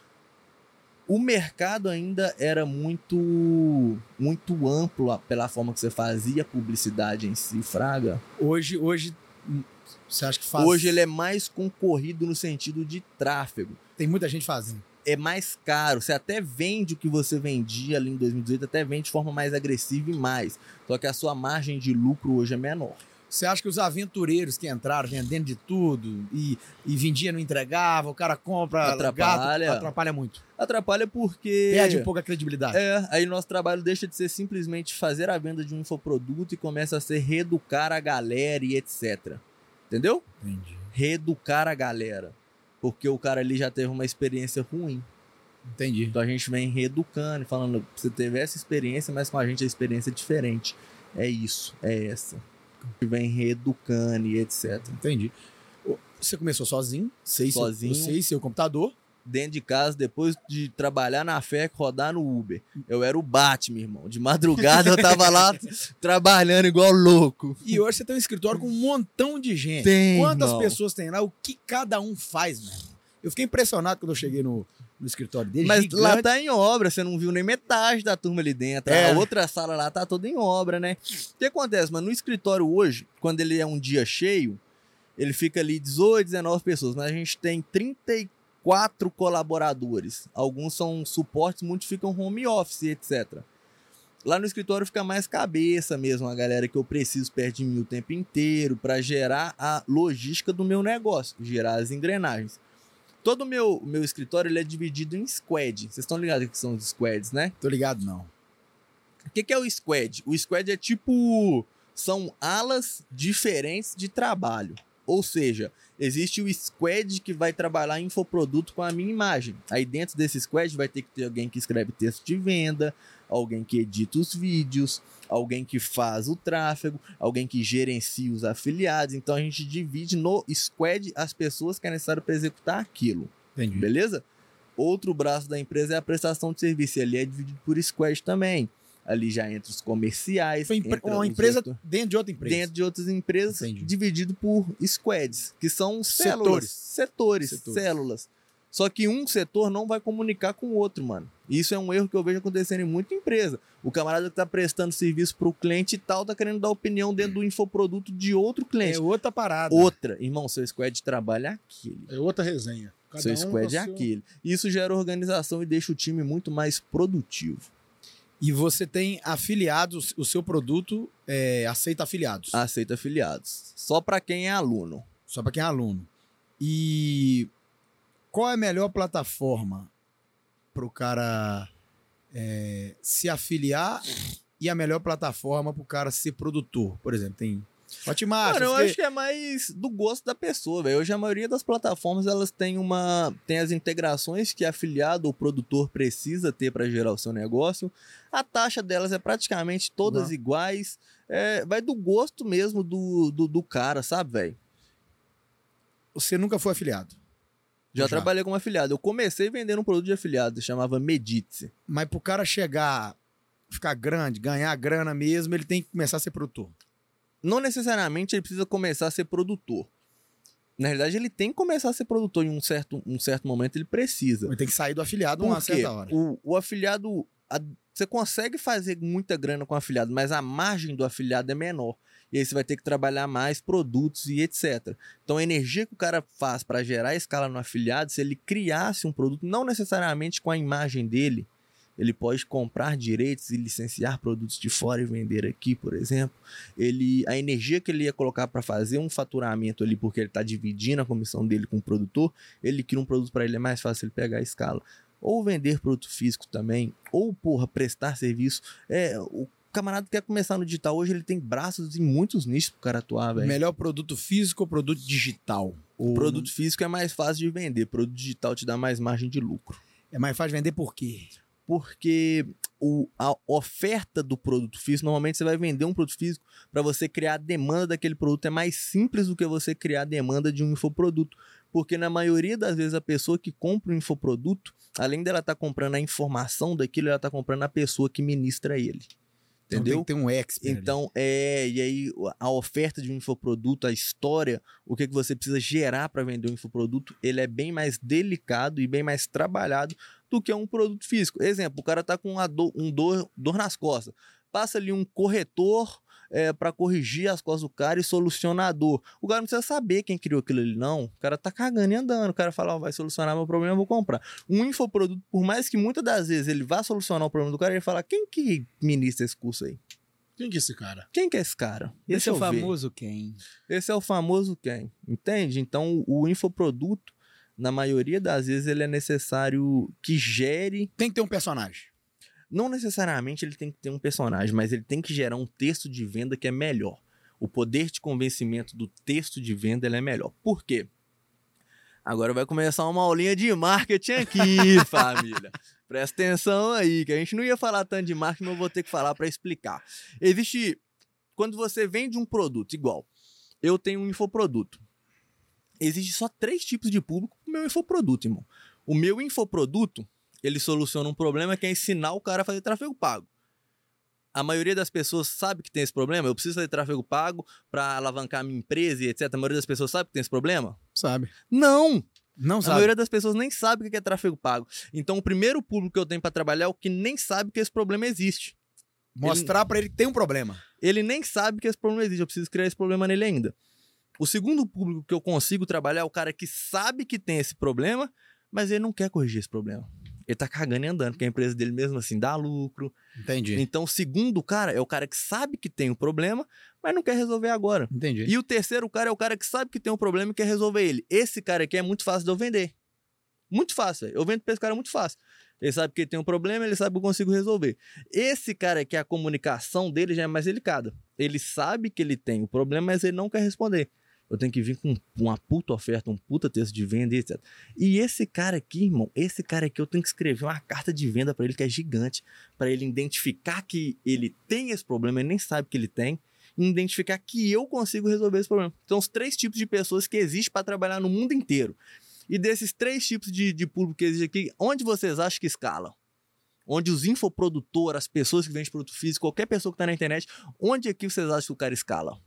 O mercado ainda era muito muito amplo pela forma que você fazia a publicidade em si, fraga. Hoje, hoje, hum, você acha que faz. Hoje ele é mais concorrido no sentido de tráfego. Tem muita gente fazendo. É mais caro. Você até vende o que você vendia ali em 2018, até vende de forma mais agressiva e mais. Só que a sua margem de lucro hoje é menor. Você acha que os aventureiros que entraram vendendo de tudo e, e vendia, não entregava, o cara compra Atrapalha. gato, atrapalha muito. Atrapalha porque. Perde um pouco a credibilidade. É, aí nosso trabalho deixa de ser simplesmente fazer a venda de um infoproduto e começa a ser reeducar a galera e etc. Entendeu? Entendi. reeducar a galera. Porque o cara ali já teve uma experiência ruim. Entendi. Então a gente vem reeducando, e falando, você teve essa experiência, mas com a gente a experiência é diferente. É isso, é essa. A gente vem reeducando e etc. Entendi. Você começou sozinho, seu- Sozinho. você e seu computador. Dentro de casa, depois de trabalhar na FEC, rodar no Uber. Eu era o Batman, irmão. De madrugada eu tava lá *laughs* trabalhando igual louco. E hoje você tem um escritório com um montão de gente. Tem, Quantas irmão. pessoas tem lá? O que cada um faz, mano? Eu fiquei impressionado quando eu cheguei no, no escritório dele. Mas gigante. lá tá em obra, você não viu nem metade da turma ali dentro. É. A outra sala lá tá toda em obra, né? O que acontece, mano? No escritório hoje, quando ele é um dia cheio, ele fica ali 18, 19 pessoas, mas a gente tem 34 colaboradores. Alguns são suportes, muitos ficam home office, etc. Lá no escritório fica mais cabeça mesmo, a galera que eu preciso perto de mim o tempo inteiro para gerar a logística do meu negócio, gerar as engrenagens. Todo o meu, meu escritório ele é dividido em squad. Vocês estão ligados o que são os squads, né? Tô ligado, não. O que, que é o squad? O squad é tipo. São alas diferentes de trabalho. Ou seja, existe o squad que vai trabalhar infoproduto com a minha imagem. Aí dentro desse squad vai ter que ter alguém que escreve texto de venda, alguém que edita os vídeos, alguém que faz o tráfego, alguém que gerencia os afiliados. Então a gente divide no squad as pessoas que é necessário para executar aquilo. Entendi. Beleza? Outro braço da empresa é a prestação de serviço. e Ali é dividido por squad também. Ali já entra os comerciais. Foi empre- uma empresa outros- dentro de outra empresa. dentro de outras empresas, Entendi. dividido por squads, que são células, Setores. setores, Setores. células. Só que um setor não vai comunicar com o outro, mano. Isso é um erro que eu vejo acontecendo em muita empresa. O camarada que tá prestando serviço pro cliente e tal, tá querendo dar opinião dentro do infoproduto de outro cliente. É outra parada. Outra, irmão, seu squad de trabalho é outra resenha. Cada seu um squad é seu- aquele. Isso gera organização e deixa o time muito mais produtivo. E você tem afiliados, o seu produto é, aceita afiliados. Aceita afiliados. Só para quem é aluno. Só para quem é aluno. E qual é a melhor plataforma para o cara é, se afiliar e a melhor plataforma para o cara ser produtor? Por exemplo, tem Hotmart. Mano, eu fiquei- acho que é mais do gosto da pessoa, velho. Hoje a maioria das plataformas elas têm uma tem as integrações que afiliado ou produtor precisa ter para gerar o seu negócio. A taxa delas é praticamente todas Uhum. iguais. É, vai do gosto mesmo do, do, do cara, sabe, velho? Você nunca foi afiliado. Já, Já. trabalhei como afiliado. Eu comecei vendendo um produto de afiliado, chamava Medite. Mas pro cara chegar, ficar grande, ganhar grana mesmo, ele tem que começar a ser produtor. Não necessariamente ele precisa começar a ser produtor. Na realidade, ele tem que começar a ser produtor em um certo, um certo momento, ele precisa. Ele tem que sair do afiliado Por uma quê? certa hora. O, o afiliado. a- você consegue fazer muita grana com o afiliado, mas a margem do afiliado é menor. E aí você vai ter que trabalhar mais produtos e etc. Então a energia que o cara faz para gerar escala no afiliado, se ele criasse um produto, não necessariamente com a imagem dele, ele pode comprar direitos e licenciar produtos de fora e vender aqui, por exemplo. Ele, a energia que ele ia colocar para fazer um faturamento ali, porque ele está dividindo a comissão dele com o produtor, ele cria um produto para ele, é mais fácil ele pegar a escala ou vender produto físico também, ou, porra, prestar serviço. É, o camarada que quer começar no digital hoje, ele tem braços em muitos nichos pro cara atuar, velho. Melhor produto físico ou produto digital? Ou Produto físico é mais fácil de vender, produto digital te dá mais margem de lucro. É mais fácil vender por quê? Porque o, a oferta do produto físico, normalmente você vai vender um produto físico para você criar a demanda daquele produto. É mais simples do que você criar a demanda de um infoproduto. Porque na maioria das vezes a pessoa que compra um infoproduto, além dela estar comprando a informação daquilo, ela está comprando a pessoa que ministra ele. Então Entendeu? tem que ter um expert. Então, é, e aí a oferta de um infoproduto, a história, o que, que você precisa gerar para vender um infoproduto, ele é bem mais delicado e bem mais trabalhado do que um produto físico. Exemplo, o cara tá com uma dor, um dor, dor nas costas. Passa ali um corretor é, para corrigir as costas do cara e solucionar a dor. O cara não precisa saber quem criou aquilo ali, não. O cara tá cagando e andando. O cara fala, ó, vai solucionar meu problema, eu vou comprar. Um infoproduto, por mais que muitas das vezes ele vá solucionar o problema do cara, ele fala, quem que ministra esse curso aí? Quem que é esse cara? Quem que é esse cara? Esse Deixa é o eu ver. famoso quem? Esse é o famoso quem, entende? Então, o infoproduto, na maioria das vezes, ele é necessário que gere. Tem que ter um personagem. Não necessariamente ele tem que ter um personagem, mas ele tem que gerar um texto de venda que é melhor. O poder de convencimento do texto de venda é melhor. Por quê? Agora vai começar uma aulinha de marketing aqui, *laughs* família. Presta atenção aí, que a gente não ia falar tanto de marketing, mas eu vou ter que falar para explicar. Existe. Quando você vende um produto, igual, eu tenho um infoproduto. Existe só três tipos de público pro meu infoproduto, irmão. O meu infoproduto, ele soluciona um problema que é ensinar o cara a fazer tráfego pago. A maioria das pessoas sabe que tem esse problema. Eu preciso fazer tráfego pago para alavancar minha empresa e etc. A maioria das pessoas sabe que tem esse problema? Sabe. Não! Não A sabe. maioria das pessoas nem sabe o que é tráfego pago. Então, o primeiro público que eu tenho para trabalhar é o que nem sabe que esse problema existe. Mostrar pra ele que tem um problema. Ele nem sabe que esse problema existe. Eu preciso criar esse problema nele ainda. O segundo público que eu consigo trabalhar é o cara que sabe que tem esse problema, mas ele não quer corrigir esse problema. Ele tá cagando e andando, porque a empresa dele mesmo assim dá lucro. Entendi. Então, o segundo cara é o cara que sabe que tem o problema, mas não quer resolver agora. Entendi. E o terceiro cara é o cara que sabe que tem um problema e quer resolver ele. Esse cara aqui é muito fácil de eu vender. Muito fácil. Eu vendo pra esse cara muito fácil. Ele sabe que ele tem um problema, ele sabe que eu consigo resolver. Esse cara aqui, a comunicação dele já é mais delicada. Ele sabe que ele tem o problema, mas ele não quer responder. Eu tenho que vir com uma puta oferta, um puta texto de venda, etc. E esse cara aqui, irmão, esse cara aqui eu tenho que escrever uma carta de venda pra ele que é gigante, Pra ele identificar que ele tem esse problema, ele nem sabe que ele tem, e identificar que eu consigo resolver esse problema. São os três tipos de pessoas que existem para trabalhar no mundo inteiro. E desses três tipos de, de público que existe aqui, onde vocês acham que escalam? Onde os infoprodutores, as pessoas que vendem produto físico, qualquer pessoa que está na internet, onde aqui vocês acham que o cara escala?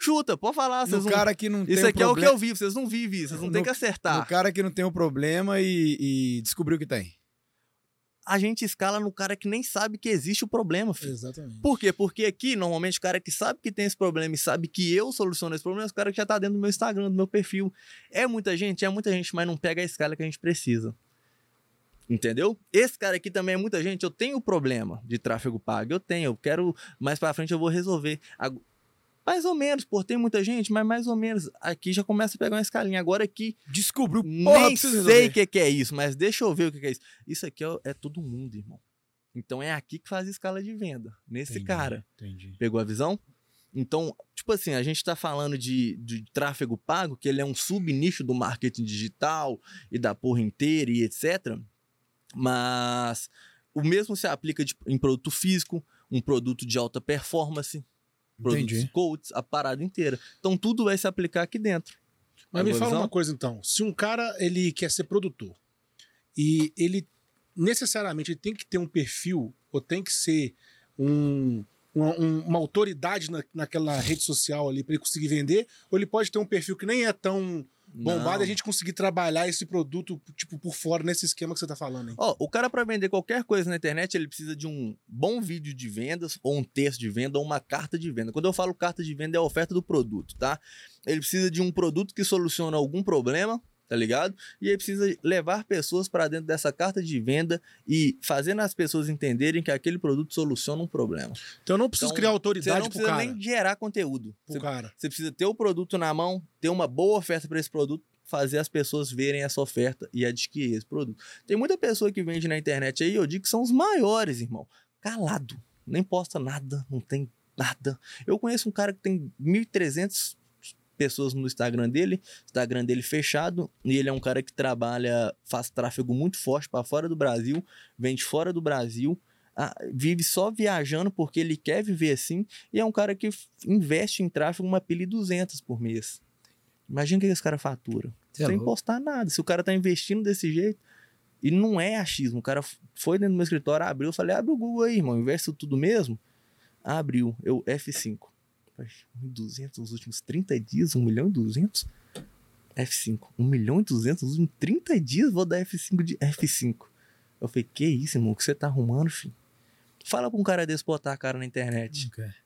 Chuta, pode falar. Vocês No não- cara que não tem Isso o aqui é o que eu vivo, vocês não vivem vocês não No- têm que acertar. No cara que não tem o problema e, e descobriu que tem. A gente escala no cara que nem sabe que existe o problema, filho. Exatamente. Por quê? Porque aqui, normalmente, o cara que sabe que tem esse problema e sabe que eu soluciono esse problema, é o cara que já tá dentro do meu Instagram, do meu perfil. É muita gente? É muita gente, mas não pega a escala que a gente precisa. Entendeu? Esse cara aqui também é muita gente. Eu tenho problema de tráfego pago. Eu tenho. Eu quero. Mais pra frente eu vou resolver. Mais ou menos, pô. Tem muita gente, mas mais ou menos. Aqui já começa a pegar uma escalinha. Agora aqui. Descobriu, porra, Nem sei o que, que é isso, mas deixa eu ver o que, que é isso. Isso aqui é, é todo mundo, irmão. Então é aqui que faz a escala de venda. Nesse Entendi, cara. Entendi. Pegou a visão? Então, tipo assim, a gente tá falando de, de tráfego pago, que ele é um subnicho do marketing digital e da porra inteira e etc. Mas o mesmo se aplica de- em produto físico, um produto de alta performance, produtos Entendi. coaches, a parada inteira. Então tudo vai se aplicar aqui dentro. Mas me Pegou a fala uma coisa então. Se um cara ele quer ser produtor e ele necessariamente ele tem que ter um perfil ou tem que ser um, uma, um- uma autoridade na, naquela rede social ali para ele conseguir vender, ou ele pode ter um perfil que nem é tão bombado e a gente conseguir trabalhar esse produto tipo por fora nesse esquema que você tá falando, hein? Ó, o cara para vender qualquer coisa na internet, ele precisa de um bom vídeo de vendas, ou um texto de venda, ou uma carta de venda. Quando eu falo carta de venda, é a oferta do produto, tá? Ele precisa de um produto que soluciona algum problema, tá ligado? E ele precisa levar pessoas para dentro dessa carta de venda e fazendo as pessoas entenderem que aquele produto soluciona um problema. Então eu não preciso Então, criar Você autoridade não pro precisa cara. nem gerar conteúdo. Pro Você, cara. você precisa ter o produto na mão, ter uma boa oferta para esse produto, fazer as pessoas verem essa oferta e adquirir esse produto. Tem muita pessoa que vende na internet aí, eu digo que são os maiores, irmão. Calado. Nem posta nada, não tem nada. Eu conheço um cara que tem 1.300 pessoas no Instagram dele, Instagram dele fechado, e ele é um cara que trabalha, faz tráfego muito forte para fora do Brasil, vende fora do Brasil, vive só viajando porque ele quer viver assim, e é um cara que investe em tráfego uma pilha de 200 por mês. Imagina o que esse cara fatura. Cê é sem postar nada. Se o cara tá investindo desse jeito, e não é achismo. O cara foi dentro do meu escritório, abriu, eu falei, abre o Google aí, irmão, investe tudo mesmo. Abriu, eu F5. Falei, 1.200 nos últimos 30 dias, 1 milhão e 200? F5. 1 milhão e 200 nos últimos 30 dias, vou dar F5 de F5. Eu falei, que isso, irmão, o que você tá arrumando, filho? Fala pra um cara desse botar a cara na internet. Não quer.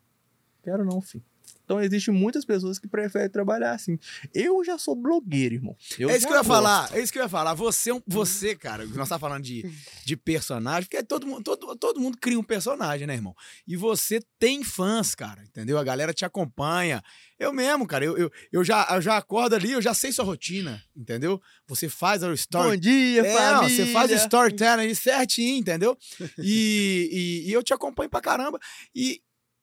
Quero não, filho. Então, existem muitas pessoas que preferem trabalhar assim. Eu já sou blogueiro, irmão. Eu é isso que eu ia gosto. falar, é isso que eu ia falar. Você, é você cara, nós tá falando de, de personagem, porque todo mundo, todo, todo mundo cria um personagem, né, irmão? E você tem fãs, cara, entendeu? A galera te acompanha. Eu mesmo, cara, eu, eu, eu, já, eu já acordo ali, eu já sei sua rotina, entendeu? Você faz o story. Bom dia, É, família. você faz o storytelling certinho, entendeu? E, e, e eu te acompanho pra caramba. E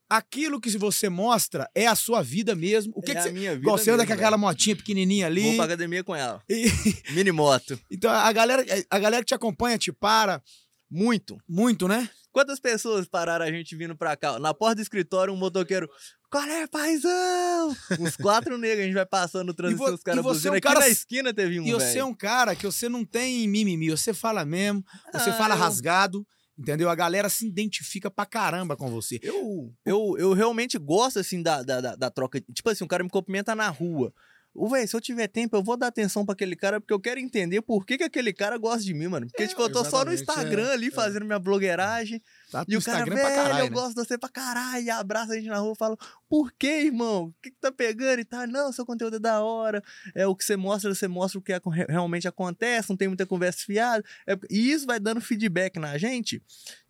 aquilo que você mostra é a sua vida mesmo. O que, é que a você. minha vida você anda com aquela motinha pequenininha ali. Vou pra academia com ela. E- *laughs* Mini moto. então a galera, a galera que te acompanha te para Muito. muito, né? Quantas pessoas pararam a gente vindo pra cá? Na porta do escritório, um motoqueiro. Qual é, paizão? Uns quatro *laughs* negros, a gente vai passando no trânsito, os caras e você é um buzinam. Aqui cara na esquina teve um, e você é velho. um cara que você não tem mimimi, você fala mesmo, você Ah, fala eu- rasgado, entendeu? A galera se identifica pra caramba com você. Eu, eu, eu realmente gosto, assim, da, da, da, da troca. Tipo assim, um cara me cumprimenta na rua. Ô, velho, se eu tiver tempo, eu vou dar atenção pra aquele cara, porque eu quero entender por que, que aquele cara gosta de mim, mano. Porque, É, tipo, eu tô só no exatamente, Instagram é, ali, é. fazendo minha blogueiragem. Tá E o cara, Instagram velho, caralho, eu né? gosto de você pra caralho. E abraça a gente na rua e fala, por que, irmão? O que, que tá pegando e tal? Não, seu conteúdo é da hora. É o que você mostra, você mostra o que realmente acontece, não tem muita conversa fiada. É- e isso vai dando feedback na gente,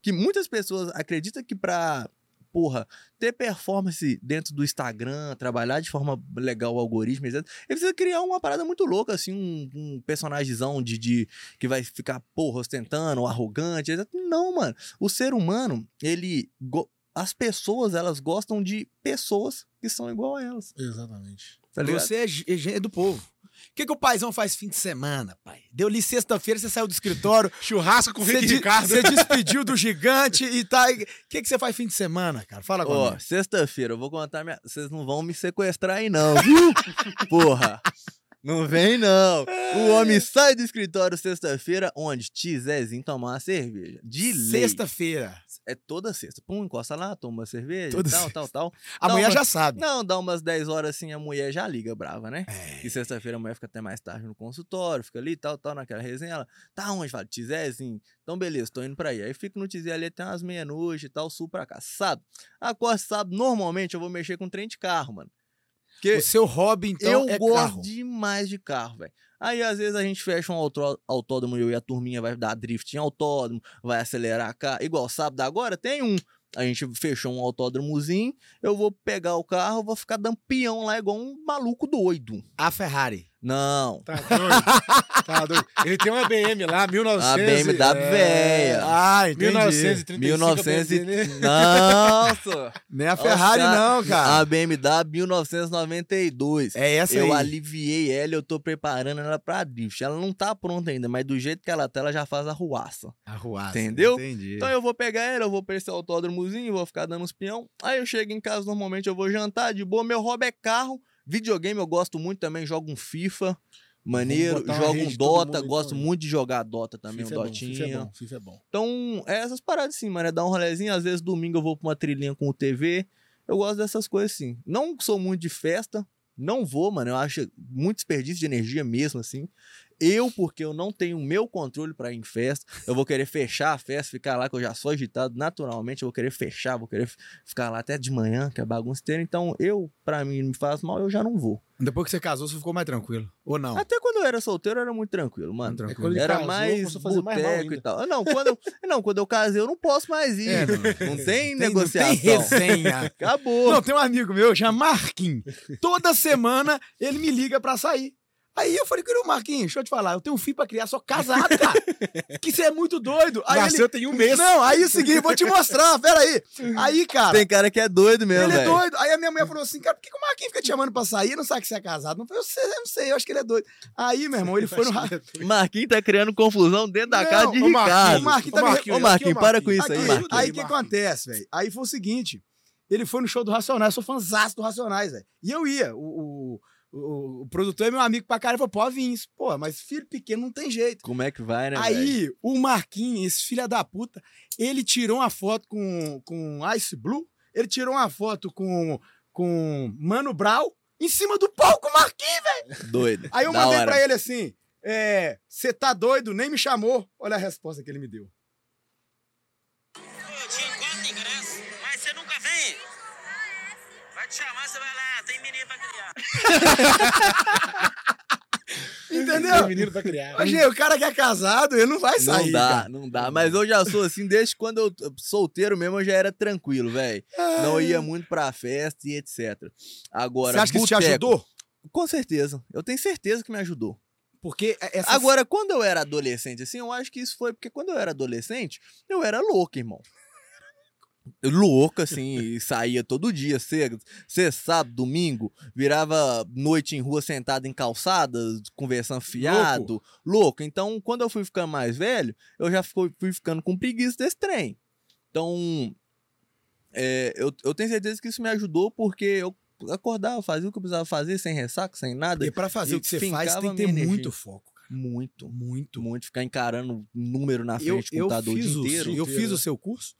que muitas pessoas acreditam que pra, porra, ter performance dentro do Instagram, trabalhar de forma legal o algoritmo, etc. Ele precisa criar uma parada muito louca, assim, um, um personagemzão de, de que vai ficar, porra, ostentando, arrogante, etc. Não, mano. O ser humano, ele. As pessoas, elas gostam de pessoas que são igual a elas. Exatamente. Tá? Você é, é é do povo. O que, que o paizão faz fim de semana, pai? Deu li sexta-feira, você saiu do escritório, *laughs* Churrasco com o Rick de- Ricardo. você despediu do gigante e tá. O que, que você faz fim de semana, cara? Fala Ó, comigo. sexta-feira, eu vou contar minha. Vocês não vão me sequestrar aí, não, viu? *laughs* Porra! Não vem, não. O homem sai do escritório sexta-feira, onde? Tizezinho tomar uma cerveja. De lei. Sexta-feira. É toda sexta. Pum, encosta lá, toma uma cerveja, Toda tal, sexta. tal, tal. A Dá mulher uma- já sabe. Não, dá umas 10 horas assim, a mulher já liga brava, né? É. E sexta-feira a mulher fica até mais tarde no consultório, fica ali, tal, tal, naquela resenha. Ela, tá onde? Fala, Tizezinho. Então, beleza, tô indo pra aí. Aí fico no Tizé ali até umas meia-noite e tal, sul pra cá. Sábado. Acordo sábado, normalmente eu vou mexer com trem de carro, mano. Porque O seu hobby, então, eu é gosto carro. demais de carro, velho. Aí, às vezes, a gente fecha um autó- autódromo eu e a turminha vai dar drift em autódromo, vai acelerar carro. Igual sábado agora, tem um. A gente fechou um autódromozinho, eu vou pegar o carro, vou ficar dando peão lá igual um maluco doido. A Ferrari. Não. Tá doido? tá doido. Ele tem uma BM lá, 1900. A BMW é, velha. Ah, entendi. 1935. 1900 e... BMW. *laughs* Nossa! Nem a Ferrari, Nossa, não, cara. A BMW 1992. É essa eu aí. aliviei ela, eu tô preparando ela pra drift. Ela não tá pronta ainda, mas do jeito que ela tá, ela já faz a ruaça. A ruaça. Entendeu? Entendi. Então eu vou pegar ela, eu vou pra esse autódromozinho, vou ficar dando uns peão. Aí eu chego em casa, normalmente eu vou jantar, de boa. Meu hobby é carro. Videogame eu gosto muito também, jogo um FIFA. Maneiro, jogo um Dota, gosto então. muito de jogar Dota também, FIFA um é bom, FIFA é Dotinha. bom, FIFA é bom. Então, é essas paradas assim, mano. É dar um rolezinho. Às vezes, domingo eu vou pra uma trilhinha com o TV. Eu gosto dessas coisas assim. Não sou muito de festa. Não vou, mano. Eu acho muito desperdício de energia mesmo, assim. Eu, porque eu não tenho o meu controle pra ir em festa, eu vou querer fechar a festa, ficar lá, que eu já sou agitado naturalmente, eu vou querer fechar, vou querer ficar lá até de manhã, que é bagunça inteira. Então, eu, pra mim, me faz mal, eu já não vou. Depois que você casou, você ficou mais tranquilo. Ou não? Até quando eu era solteiro, eu era muito tranquilo, mano. Tranquilo. Era casou, mais começou a fazer mais mal boteco e tal. Ah, Não, quando eu, não, quando eu casei, eu não posso mais ir. É, não. não, tem Não negociação. tem resenha. Acabou. Não, tem um amigo meu, chama Marquinhos. Toda semana ele me liga pra sair. Aí eu falei, querido Marquinhos, deixa eu te falar, eu tenho um filho pra criar, sou casado, cara. *laughs* que você é muito doido. Aí Nasceu ele... tem um mês. Não, aí é o seguinte, vou te mostrar, peraí. Aí, cara, Tem cara que é doido mesmo, ele é velho. doido. Aí a minha mulher falou assim, cara, por que, que o Marquinhos fica te chamando pra sair? Não sabe que você é casado? Não eu, sei, eu não sei, eu acho que ele é doido. Aí, meu irmão, ele foi no... ra- Marquinhos tá criando confusão dentro da Não, casa de Marquinhos, Ricardo. o Marquinhos tá Ô, me- Marquinhos, Ô, Marquinhos, aqui, ô, para com isso aí, Marquinhos. aí o que Marquinhos. acontece, velho? Aí foi o seguinte: ele foi no show do Racionais, eu sou fãzaço do Racionais, velho. E eu ia. O, o, o, o produtor é meu amigo pra caralho, falou: pô, vim. Pô, mas filho pequeno não tem jeito. Como é que vai, né, velho? Aí, o Marquinhos, esse filho da puta, ele tirou uma foto com, com Ice Blue, ele tirou uma foto com, com Mano Brown em cima do palco, Marquinhos. Doido. Aí eu Da mandei hora. pra ele assim: é, você tá doido? Nem me chamou. Olha a resposta que ele me deu. Eu te chamar, você vai lá, tem menino pra criar. *laughs* Entendeu? Tem menino pra criar. Hoje, o cara que é casado, ele não vai sair. Não dá, cara. não dá. Mas eu já sou assim, desde quando eu solteiro mesmo, eu já era tranquilo, velho. Não ia muito pra festa e etc. Agora, Você acha que isso te boteco- ajudou? Com certeza. Eu tenho certeza que me ajudou. Porque essa Agora, quando eu era adolescente, assim, eu acho que isso foi porque quando eu era adolescente, eu era louco, irmão. Louco, assim, e saía todo dia, cedo, sexta, sábado, domingo, virava noite em rua sentado em calçada, conversando fiado, louco. Então, quando eu fui ficando mais velho, eu já fui, fui ficando com preguiça desse trem. Então, é, eu, eu tenho certeza que isso me ajudou porque eu acordava, fazia o que eu precisava fazer, sem ressaca, sem nada. E pra fazer E o que você faz, tem que ter minha muito energia. foco. Muito, Muito. muito. Ficar encarando número na Eu, frente do computador o fiz, dia o, inteiro. eu fiz o seu curso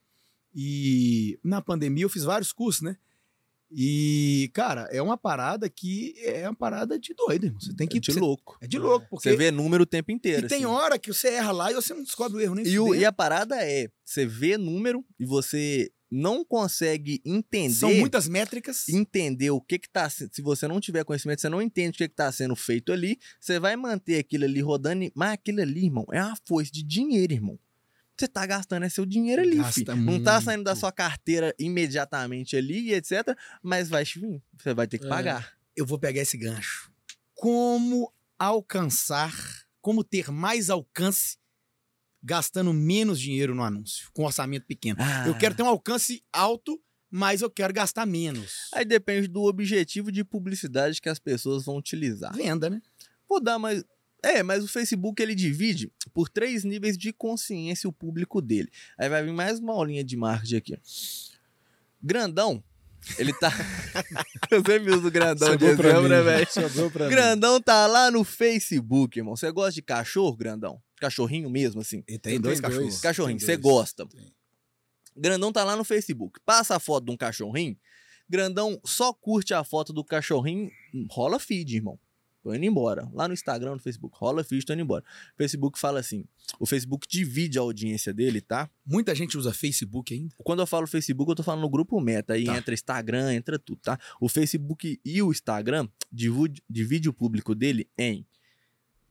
e na pandemia eu fiz vários cursos, né? E, cara, é uma parada que é uma parada de doido, irmão. Você tem que. É de você- louco. É de louco, porque. Você vê número o tempo inteiro. e tem assim. hora que você erra lá e você não descobre o erro nem E, o- e a parada é, você vê número e você não consegue entender, São muitas métricas. entender o que que tá, se você não tiver conhecimento, você não entende o que que tá sendo feito ali, você vai manter aquilo ali rodando, mas aquilo ali, irmão, é uma foice de dinheiro, irmão. Você tá gastando é seu dinheiro ali, Gasta filho. Não tá saindo da sua carteira imediatamente ali, etc, mas vai vir, você vai ter que É. pagar. Eu vou pegar esse gancho. Como alcançar, como ter mais alcance gastando menos dinheiro no anúncio, com orçamento pequeno. Eu Ah. quero ter um alcance alto, mas eu quero gastar menos. Aí depende do objetivo de publicidade que as pessoas vão utilizar. Venda, né? Vou dar mais. É, mas o Facebook ele divide por três níveis de consciência o público dele. Aí vai vir mais uma aulinha de marketing aqui. Grandão, ele tá. Eu sempre uso grandão de Sobrou pra exemplo, mim, né, velho? Pra mim. Grandão tá lá no Facebook, irmão. Você gosta de cachorro, grandão? Cachorrinho mesmo, assim. Ele tem Tem dois dois. cachorros. Cachorrinho, tem você dois. gosta. Tem. Grandão tá lá no Facebook. Passa a foto de um cachorrinho. Grandão só curte a foto do cachorrinho. Rola feed, irmão. Tô indo embora. Lá no Instagram, no Facebook. Rola feed, tô indo embora. O Facebook fala assim. O Facebook divide a audiência dele, tá? Muita gente usa Facebook ainda. Quando eu falo Facebook, eu tô falando no grupo Meta. Aí Tá. entra Instagram, entra tudo, tá? O Facebook e o Instagram divide, divide o público dele em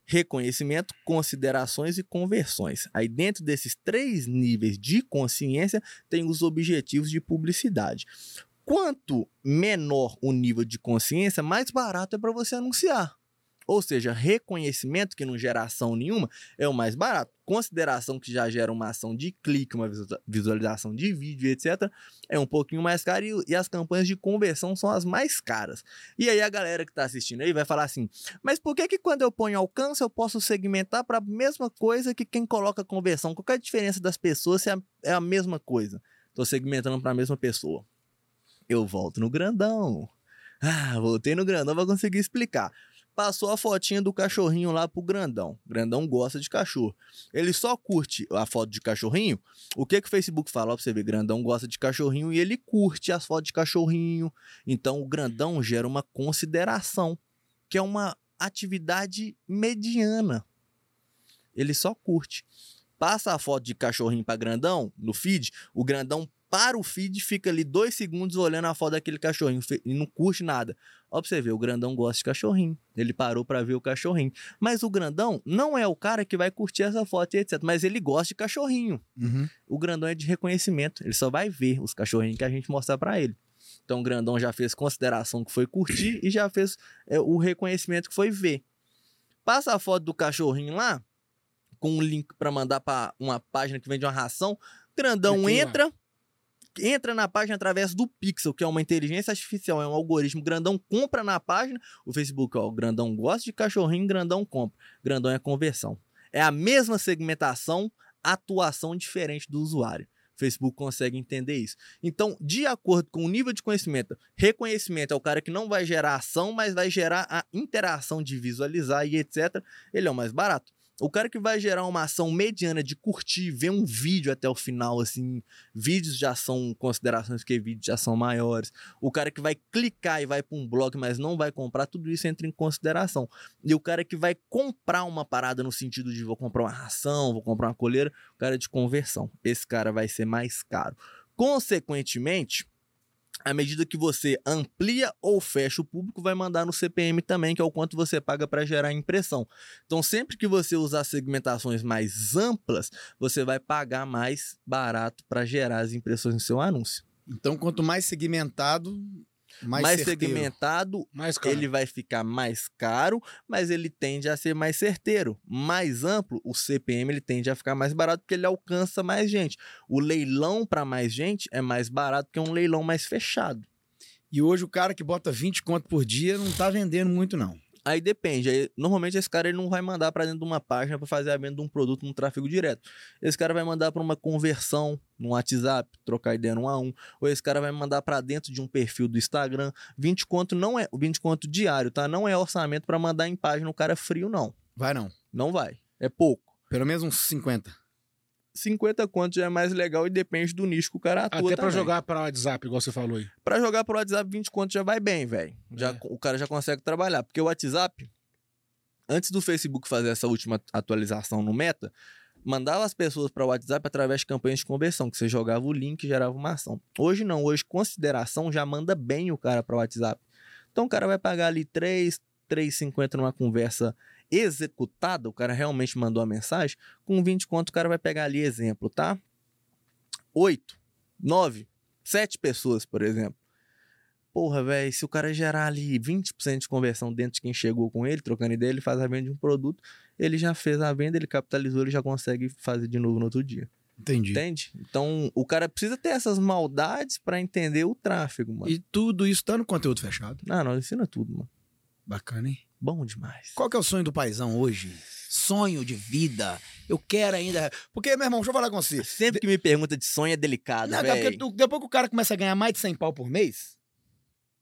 reconhecimento, considerações e conversões. Aí dentro desses três níveis de consciência tem os objetivos de publicidade. Quanto menor o nível de consciência, mais barato é para você anunciar. Ou seja, reconhecimento, que não gera ação nenhuma, é o mais barato. Consideração, que já gera uma ação de clique, uma visu- visualização de vídeo, etc., é um pouquinho mais caro. E, as campanhas de conversão são as mais caras. E aí a galera que está assistindo aí vai falar assim: mas por que, que quando eu ponho alcance eu posso segmentar para a mesma coisa que quem coloca conversão? Qual é a diferença das pessoas se é a, é a mesma coisa? Estou segmentando para a mesma pessoa. Eu volto no grandão. Ah, voltei no grandão para conseguir explicar. Passou a fotinha do cachorrinho lá pro grandão. Grandão gosta de cachorro. Ele só curte a foto de cachorrinho. O que que o Facebook fala? Ó, pra você ver, grandão gosta de cachorrinho e ele curte as fotos de cachorrinho. Então o grandão gera uma consideração, que é uma atividade mediana. Ele só curte. Passa a foto de cachorrinho para grandão no feed, o grandão para o feed, fica ali dois segundos olhando a foto daquele cachorrinho e não curte nada. Ó, pra você ver, o grandão gosta de cachorrinho. Ele parou para ver o cachorrinho. Mas o grandão não é o cara que vai curtir essa foto e etc. Mas ele gosta de cachorrinho. O grandão é de reconhecimento. Ele só vai ver os cachorrinhos que a gente mostrar para ele. Então o grandão já fez consideração que foi curtir e já fez é, o reconhecimento que foi ver. Passa a foto do cachorrinho lá, com um link para mandar para uma página que vende uma ração. Grandão Cliquei lá. Entra, na página através do Pixel, que é uma inteligência artificial, é um algoritmo. Grandão compra na página. O Facebook, ó, o grandão gosta de cachorrinho, grandão compra. Grandão é conversão. É a mesma segmentação, atuação diferente do usuário. O Facebook consegue entender isso. Então, de acordo com o nível de conhecimento, reconhecimento é o cara que não vai gerar ação, mas vai gerar a interação de visualizar e etc. Ele é o mais barato. O cara que vai gerar uma ação mediana de curtir, ver um vídeo até o final, assim, vídeos já são considerações porque vídeos já são maiores. O cara que vai clicar e vai para um blog, mas não vai comprar, tudo isso entra em consideração. E o cara que vai comprar uma parada no sentido de vou comprar uma ração, vou comprar uma coleira, o cara é de conversão. Esse cara vai ser mais caro. Consequentemente, à medida que você amplia ou fecha o público, vai mandar no CPM também, que é o quanto você paga para gerar impressão. Então, sempre que você usar segmentações mais amplas, você vai pagar mais barato para gerar as impressões no seu anúncio. Então, quanto mais segmentado, Mais, mais segmentado, Mais ele vai ficar mais caro, mas ele tende a ser mais certeiro. Mais amplo, o CPM ele tende a ficar mais barato porque ele alcança mais gente. O leilão para mais gente é mais barato que um leilão mais fechado. E hoje o cara que bota 20 conto por dia não tá vendendo muito, não. Aí depende. Aí, normalmente esse cara ele não vai mandar para dentro de uma página para fazer a venda de um produto no tráfego direto. Esse cara vai mandar para uma conversão no WhatsApp, trocar ideia no um a um, ou esse cara vai mandar para dentro de um perfil do Instagram. 20 conto não é, 20 conto diário, tá? Não é orçamento para mandar em página o cara frio não. Vai não. Não vai. É pouco. Pelo menos uns 50. 50 conto já é mais legal e depende do nicho que o cara atua Até pra também. jogar pra WhatsApp, igual você falou aí. Pra jogar pro WhatsApp, 20 conto já vai bem, velho. Já É. O cara já consegue trabalhar. Porque o WhatsApp, antes do Facebook fazer essa última atualização no Meta, mandava as pessoas para o WhatsApp através de campanhas de conversão, que você jogava o link e gerava uma ação. Hoje não, hoje consideração já manda bem o cara para o WhatsApp. Então o cara vai pagar ali 3, 3,50 numa conversa executada, o cara realmente mandou a mensagem, com 20 conto o cara vai pegar ali exemplo, tá? 8, 9, 7 pessoas, por exemplo. Porra, velho, se o cara gerar ali 20% de conversão dentro de quem chegou com ele, trocando ideia, ele faz a venda de um produto, ele já fez a venda, ele capitalizou, ele já consegue fazer de novo no outro dia. Entendi. Entende? Então, o cara precisa ter essas maldades pra entender o tráfego, mano. E tudo isso tá no conteúdo fechado. Ah, nós ensina tudo, mano. Bacana, hein? Bom demais. Qual que é o sonho do paizão hoje? Sonho de vida. Eu quero ainda. Porque, meu irmão, deixa eu falar com você. Sempre que me pergunta de sonho é delicado, Não, porque velho. tu- depois que o cara começa a ganhar mais de 100 pau por mês,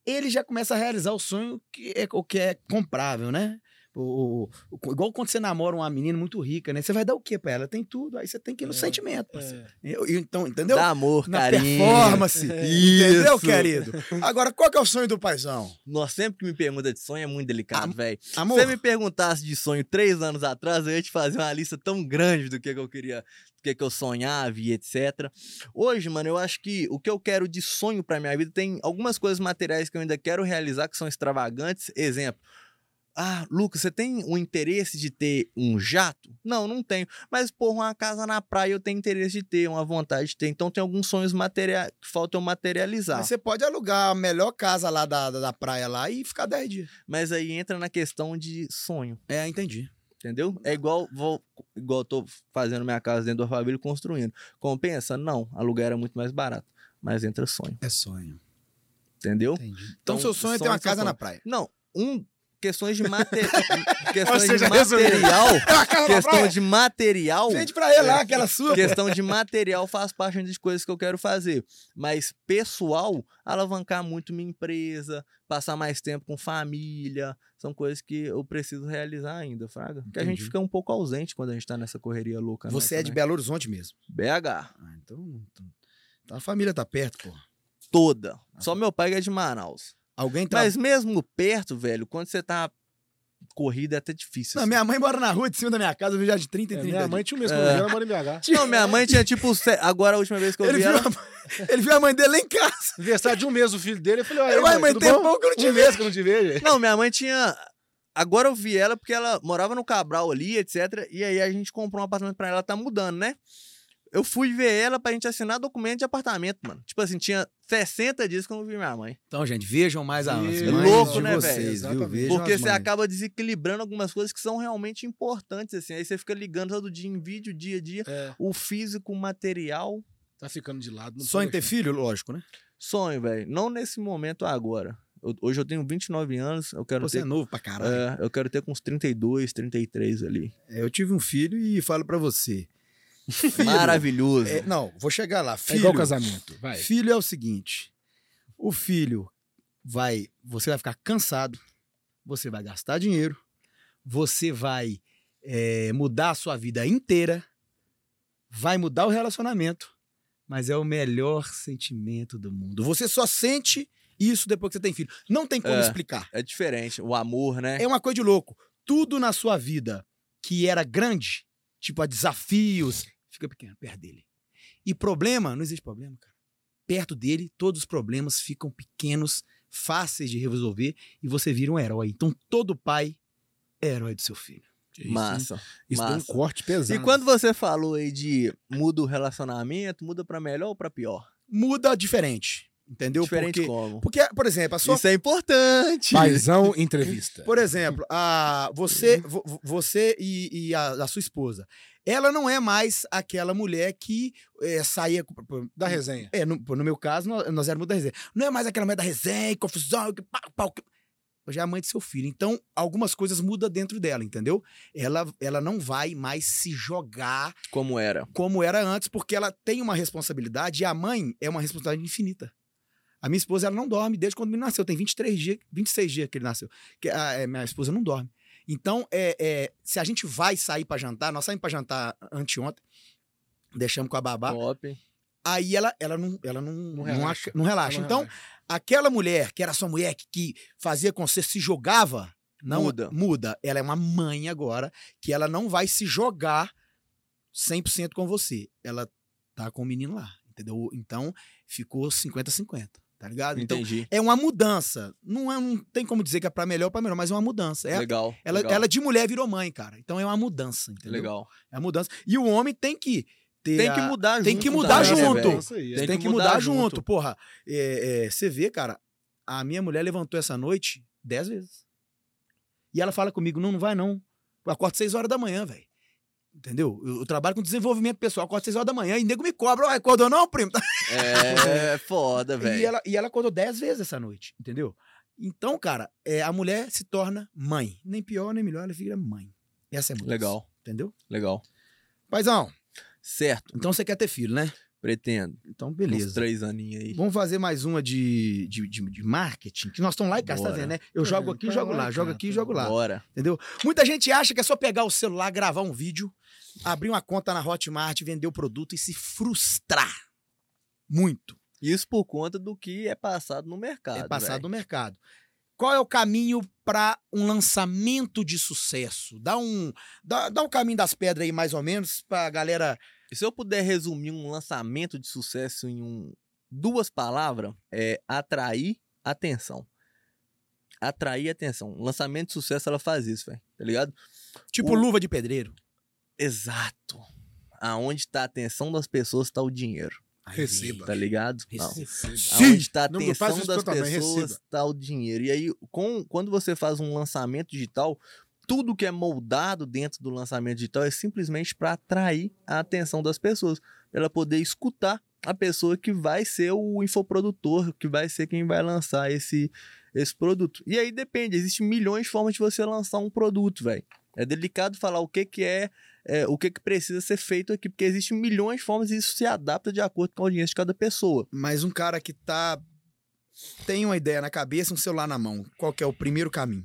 ele já começa a realizar o sonho que é, o que é comprável, né? O, o- o- igual quando você namora uma menina muito rica, né? Você vai dar o quê pra ela? Tem tudo. Aí você tem que ir no É, sentimento. parceiro. É. Eu- eu- Então, entendeu? Dá amor, Na carinho. performance. *laughs* Entendeu, Isso. querido? Agora, qual que é o sonho do paizão? Nossa, sempre que me pergunta de sonho é muito delicado, velho. Se você me perguntasse de sonho três anos atrás, eu ia te fazer uma lista tão grande do que, que eu queria, do que, que eu sonhava e etc. Hoje, mano, eu acho que o que eu quero de sonho pra minha vida tem algumas coisas materiais que eu ainda quero realizar que são extravagantes. Exemplo. Ah, Lucas, você tem um interesse de ter um jato? Não, não tenho. Mas, porra, uma casa na praia eu tenho interesse de ter, uma vontade de ter. Então, tem alguns sonhos materiais que faltam materializar. mas você pode alugar a melhor casa lá da, da, da praia lá e ficar 10 dias. Mas aí entra na questão de sonho. É, entendi. Entendeu? É igual, vou, igual eu tô fazendo minha casa dentro do e construindo. Compensa? Não. Aluguel era muito mais barato. Mas entra sonho. É sonho. Entendeu? Entendi. Então, Então, seu sonho é ter sonho uma são casa na sonhos. praia. Não. Um. Questões de, mate... *laughs* questões de seja, material. *laughs* É casa na questão de material. Vende pra ele lá, aquela sua. Questão de *laughs* material faz parte das coisas que eu quero fazer. Mas pessoal, alavancar muito minha empresa, passar mais tempo com família, são coisas que eu preciso realizar ainda, Fraga. Porque a gente fica um pouco ausente quando a gente tá nessa correria louca. Você nossa, é de né? Belo Horizonte mesmo. BH. Ah, então, então a família tá perto, pô. Toda. Só meu pai que é de Manaus. Alguém tá. Mas mesmo perto, velho, quando você tá corrida é até difícil. Não, assim. minha mãe mora na rua de cima da minha casa, eu vi já de 30 e É, 30 minha mãe tinha o mesmo, quando eu vi, ela mora em BH. Não, minha mãe tinha tipo. Agora a última vez que eu Ele vi viu, ela. a... ele viu a mãe dele lá em casa. Aniversário de um mês o filho dele, eu falei, olha, mãe, tudo tem pouco que eu não te Um mês que eu não te vejo. Não, minha mãe tinha. Agora eu vi ela porque ela morava no Cabral ali, etc. E aí a gente comprou um apartamento pra ela, ela tá mudando, né? Eu fui ver ela pra gente assinar documento de apartamento, mano. Tipo assim, tinha 60 dias que eu não vi minha mãe. Então, gente, vejam mais as É mães louco, de né, velho? vocês, viu? Vejam Porque você mães. acaba desequilibrando algumas coisas que são realmente importantes, assim. Aí você fica ligando todo dia em vídeo, dia a dia. É, O físico, o material. tá ficando de lado. não Sonho em ter filho, lógico, né? Sonho, velho. Não nesse momento agora. Eu- hoje eu tenho 29 anos, eu quero Você é ter. novo pra caralho. é, eu quero ter com uns 32, 33 ali. É, eu tive um filho e falo pra você. Filho, Maravilhoso. é, não, vou chegar lá. É Filho, igual casamento, vai. filho é o seguinte: o filho vai. Você vai ficar cansado, você vai gastar dinheiro, você vai é, mudar a sua vida inteira, vai mudar o relacionamento, mas é o melhor sentimento do mundo. Você só sente isso depois que você tem filho. Não tem como É. explicar. É diferente. O amor, né? É uma coisa de louco. Tudo na sua vida que era grande, tipo a desafios, fica pequeno perto dele. E problema, não existe problema, cara. Perto dele, todos os problemas ficam pequenos, fáceis de resolver e você vira um herói. Então todo pai é herói do seu filho. Isso, Massa. Isso tem um massa. corte pesado. E quando você falou aí de muda o relacionamento, muda pra melhor ou pra pior? Muda diferente. Entendeu? Diferente porque, como? porque, por exemplo, a sua. Isso é importante. Paizão entrevista. Por exemplo, a, você, vo- vo- você e, e a, a sua esposa. Ela não é mais aquela mulher que é, saía. Da resenha. É, no, no meu caso, nós, nós éramos da resenha. Não é mais aquela mulher da resenha, confusão, que pau, pau, que... Hoje é a mãe de seu filho. Então, algumas coisas mudam dentro dela, entendeu? Ela, ela não vai mais se jogar Como era. como era antes, porque ela tem uma responsabilidade e a mãe é uma responsabilidade infinita. A minha esposa, ela não dorme desde quando ele nasceu. Tem 23 dias, 26 dias que ele nasceu. Que a, é, minha esposa não dorme. Então, é, é, se a gente vai sair pra jantar, nós saímos pra jantar anteontem, deixamos com a babá, Top. aí ela, ela não, ela não, Não não, relaxa. não relaxa. Não Então, relaxa. aquela mulher que era sua mulher que, que fazia com você se jogava, não Muda. muda. Ela é uma mãe agora que ela não vai se jogar 100% com você. Ela tá com o menino lá, entendeu? Então ficou 50-50, tá ligado? Então Entendi. é uma mudança. Não, é, não tem como dizer que é pra melhor ou pra melhor, mas é uma mudança. É, legal. ela, legal. ela de mulher virou mãe, cara. Então é uma mudança, entendeu? Legal. É uma mudança. E o homem tem que ter Tem a- que mudar junto. tem que mudar também, né, junto. aí, Tem é. tem que que mudar mudar junto. junto. Porra, é, é, você vê, cara, a minha mulher levantou essa noite dez vezes. E ela fala comigo, não, não vai não. Eu acordo seis horas da manhã, velho. Entendeu? Eu, eu trabalho com desenvolvimento pessoal, acordo seis horas da manhã e nego me cobra. Ó, acordou não, primo? *laughs* É foda, velho. E ela, e ela acordou dez vezes essa noite, entendeu? Então, cara, é, a mulher se torna mãe. Nem pior, nem melhor, ela vira mãe. Essa é a mudança. Legal, Entendeu? legal. Paizão, Certo. então você quer ter filho, né? Pretendo. Então, Uns beleza. três aninhos aí. Vamos fazer mais uma de, de, de, de marketing, que nós estamos lá e cá, você tá vendo, né? Eu jogo aqui, tá jogo lá, lá, jogo aqui, jogo lá. Bora. Entendeu? Muita gente acha que é só pegar o celular, gravar um vídeo, abrir uma conta na Hotmart, vender o produto e se frustrar. Muito. Isso por conta do que é passado no mercado. é passado velho. no mercado. Qual é o caminho para um lançamento de sucesso? Dá um, dá, dá um caminho das pedras aí, mais ou menos, pra galera. Se eu puder resumir um lançamento de sucesso em um, duas palavras, é atrair atenção. Atrair atenção. Um lançamento de sucesso, ela faz isso, velho. Tá ligado? Tipo O- luva de pedreiro. Exato. Aonde está a atenção das pessoas, está o dinheiro. Receba. Tá ligado? Receba. Aonde está a atenção das pessoas, está o dinheiro. E aí, com, quando você faz um lançamento digital, tudo que é moldado dentro do lançamento digital é simplesmente para atrair a atenção das pessoas, para ela poder escutar a pessoa que vai ser o infoprodutor, que vai ser quem vai lançar esse, esse produto. E aí depende, existem milhões de formas de você lançar um produto, velho. É delicado falar o que, que é, é, o que, que precisa ser feito aqui, porque existem milhões de formas e isso se adapta de acordo com a audiência de cada pessoa. Mas um cara que tá. tem uma ideia na cabeça, um celular na mão. Qual que é o primeiro caminho?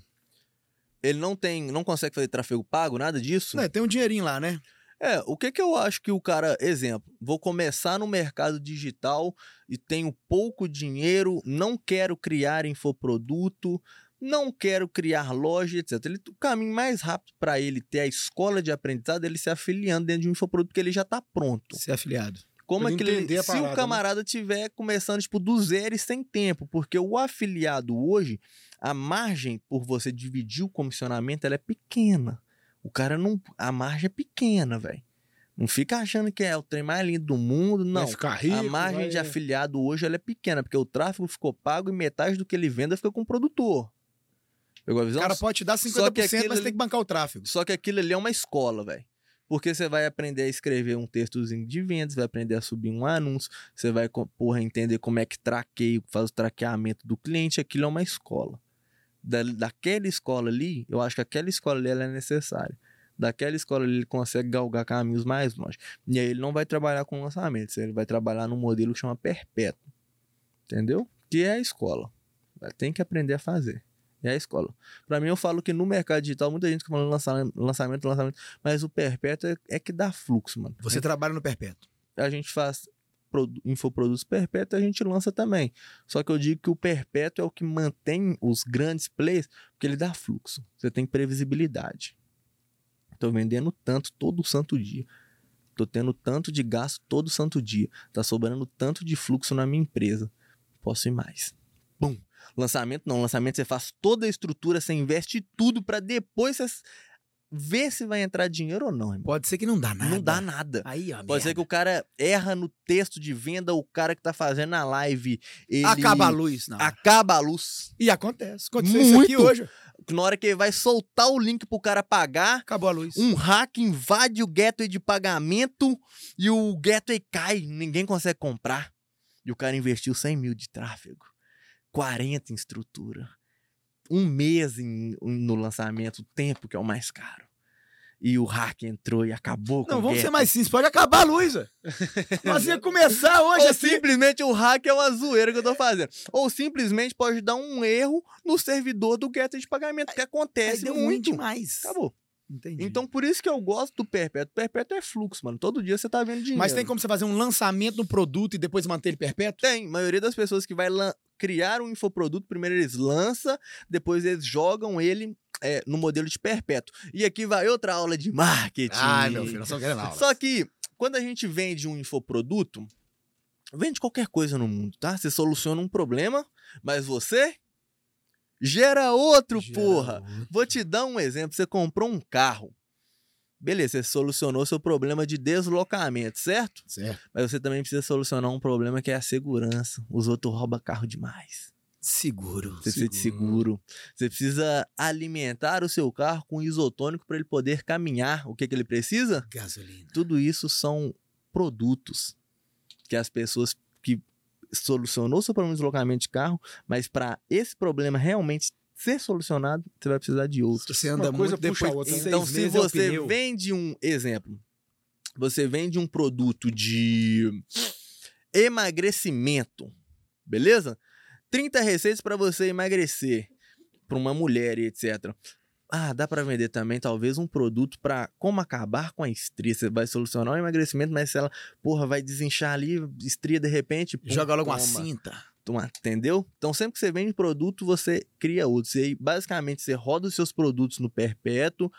Ele não tem, não consegue fazer tráfego pago, nada disso. É, tem um dinheirinho lá, né? É, o que que eu acho que o cara, exemplo, vou começar no mercado digital e tenho pouco dinheiro, não quero criar infoproduto, não quero criar loja, etc. Ele, o caminho mais rápido para ele ter a escola de aprendizado é ele se afiliando dentro de um infoproduto porque ele já está pronto. Ser afiliado. Como é que ele, entender a se parada, o né? camarada tiver começando tipo do zero e sem tempo, porque o afiliado hoje, a margem por você dividir o comissionamento, ela é pequena. O cara não, a margem é pequena, velho. Não fica achando que é o trem mais lindo do mundo, não. Vai ficar rico. a margem vai- de afiliado hoje ela é pequena, porque o tráfego ficou pago e metade do que ele venda fica com o produtor. Pegou a O visão? cara pode te dar 50%, Só que aquilo mas tem que bancar o tráfego. Só que aquilo ali é uma escola, velho. Porque você vai aprender a escrever um textozinho de vendas, vai aprender a subir um anúncio, você vai, porra, entender como é que traqueia, faz o traqueamento do cliente, aquilo é uma escola. Da, daquela escola ali, eu acho que aquela escola ali é necessária. Daquela escola ali ele consegue galgar caminhos mais longe. E aí ele não vai trabalhar com lançamentos, ele vai trabalhar num modelo que chama perpétuo. Entendeu? Que é a escola. Tem que aprender a fazer. É a escola. Pra mim, eu falo que no mercado digital, muita gente fica falando lançamento, lançamento, lançamento, mas o perpétuo é, é que dá fluxo, mano. Você trabalha no perpétuo. A gente faz produ- infoprodutos perpétuos, a gente lança também. Só que eu digo que o perpétuo é o que mantém os grandes players, porque ele dá fluxo. Você tem previsibilidade. Tô vendendo tanto todo santo dia. Tô tendo tanto de gasto todo santo dia. Tá sobrando tanto de fluxo na minha empresa. Posso ir mais. Bum. Lançamento não, lançamento você faz toda a estrutura, você investe tudo para depois você ver se vai entrar dinheiro ou não, irmão. Pode ser que não dá nada. Não dá nada. Aí, ó, Pode ser que o cara erra no texto de venda, o cara que tá fazendo a live, ele Acaba a luz. Não. acaba a luz. E acontece. Aconteceu isso aqui Muito. hoje. Na hora que ele vai soltar o link pro cara pagar, Acabou a luz. um hack invade o gateway de pagamento e o gateway cai, ninguém consegue comprar. E o cara investiu 100 mil de tráfego, 40 em estrutura, um mês em- no lançamento, o tempo que é o mais caro. E o hack entrou e acabou com Não, vamos ser gateway. mais simples. Pode acabar a luz, velho. Nós ia começar hoje Ou assim. simplesmente o hack é uma zoeira que eu tô fazendo. Ou simplesmente pode dar um erro no servidor do gateway de pagamento, que Aí acontece deu ruim muito. demais. Acabou. Entendi. Então, por isso que eu gosto do perpétuo. Perpétuo é fluxo, mano. Todo dia você tá vendo dinheiro. Mas tem como você fazer um lançamento no produto e depois manter ele perpétuo? Tem. A maioria das pessoas que vai criar um infoproduto, primeiro eles lançam, depois eles jogam ele é, no modelo de perpétuo. E aqui vai outra aula de marketing. nós estamos querendo aula. Só que, quando a gente vende um infoproduto, vende qualquer coisa no mundo, tá? Você soluciona um problema, mas você gera outro, porra. Vou te dar um exemplo. Você comprou um carro. Beleza, você solucionou seu problema de deslocamento, certo? Certo. Mas você também precisa solucionar um problema que é a segurança. Os outros roubam carro demais. Seguro. Você precisa de seguro. Você precisa alimentar o seu carro com isotônico para ele poder caminhar. O que, que ele precisa? Gasolina. Tudo isso são produtos que as pessoas que solucionou seu problema de deslocamento de carro, mas para esse problema realmente ser solucionado, você vai precisar de outros. Você anda Uma coisa muito depois outra, Então, se é você pneu. vende um exemplo, você vende um produto de emagrecimento, beleza? 30 receitas para você emagrecer para uma mulher e etc. Ah, dá para vender também talvez um produto para como acabar com a estria. Você vai solucionar o emagrecimento, mas se ela, porra, vai desinchar ali, estria de repente, pum, Joga logo uma toma. cinta. Toma, entendeu? Então, sempre que você vende produto, você cria outros. E aí, basicamente, você roda os seus produtos no perpétuo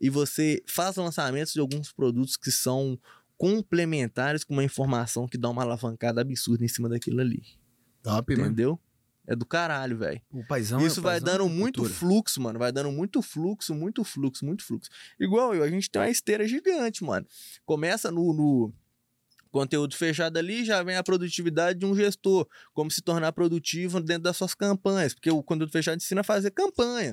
e você faz lançamentos de alguns produtos que são complementares com uma informação que dá uma alavancada absurda em cima daquilo ali. Top, mano. É do caralho, velho. O paizão Isso o vai paizão dando é muito cultura. fluxo, mano. Vai dando muito fluxo, muito fluxo, muito fluxo. Igual eu, a gente tem uma esteira gigante, mano. Começa no, no conteúdo fechado ali, já vem a produtividade de um gestor. Como se tornar produtivo dentro das suas campanhas. Porque o conteúdo fechado ensina a fazer campanha.